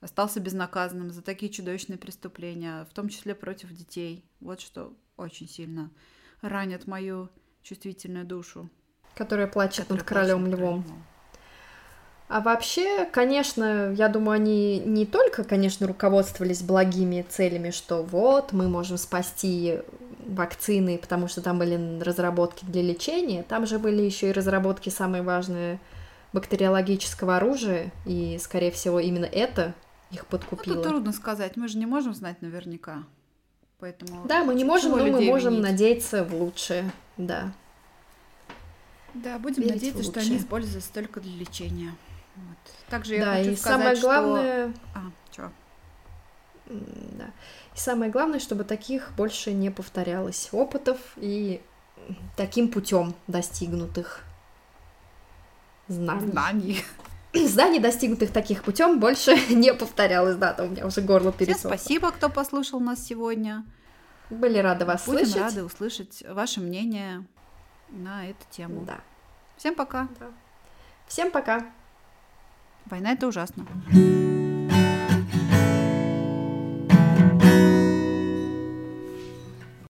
Остался безнаказанным за такие чудовищные преступления, в том числе против детей. Вот что очень сильно ранит мою чувствительную душу. Которая плачет над королем львом. А вообще, конечно, я думаю, они не только, конечно, руководствовались благими целями, что вот мы можем спасти вакцины, потому что там были разработки для лечения, там же были еще и разработки самые важные бактериологического оружия, и, скорее всего, именно это их подкупило. Это трудно сказать, мы же не можем знать наверняка. Поэтому да, мы не можем, но мы можем винить? надеяться в лучшее, да. Да, будем Верить надеяться, что они используются только для лечения. Вот. Также я да, хочу и сказать, самое главное... Что... А, что? Да. И самое главное, чтобы таких больше не повторялось опытов и таким путем достигнутых знаний. Знаний. Знаний, достигнутых таких путем, больше не повторялось. Да, там у меня уже горло пересохло. Всем спасибо, кто послушал нас сегодня. Были рады вас Будем слышать. рады услышать ваше мнение на эту тему. Да. Всем пока. Да. Всем пока. Война это ужасно.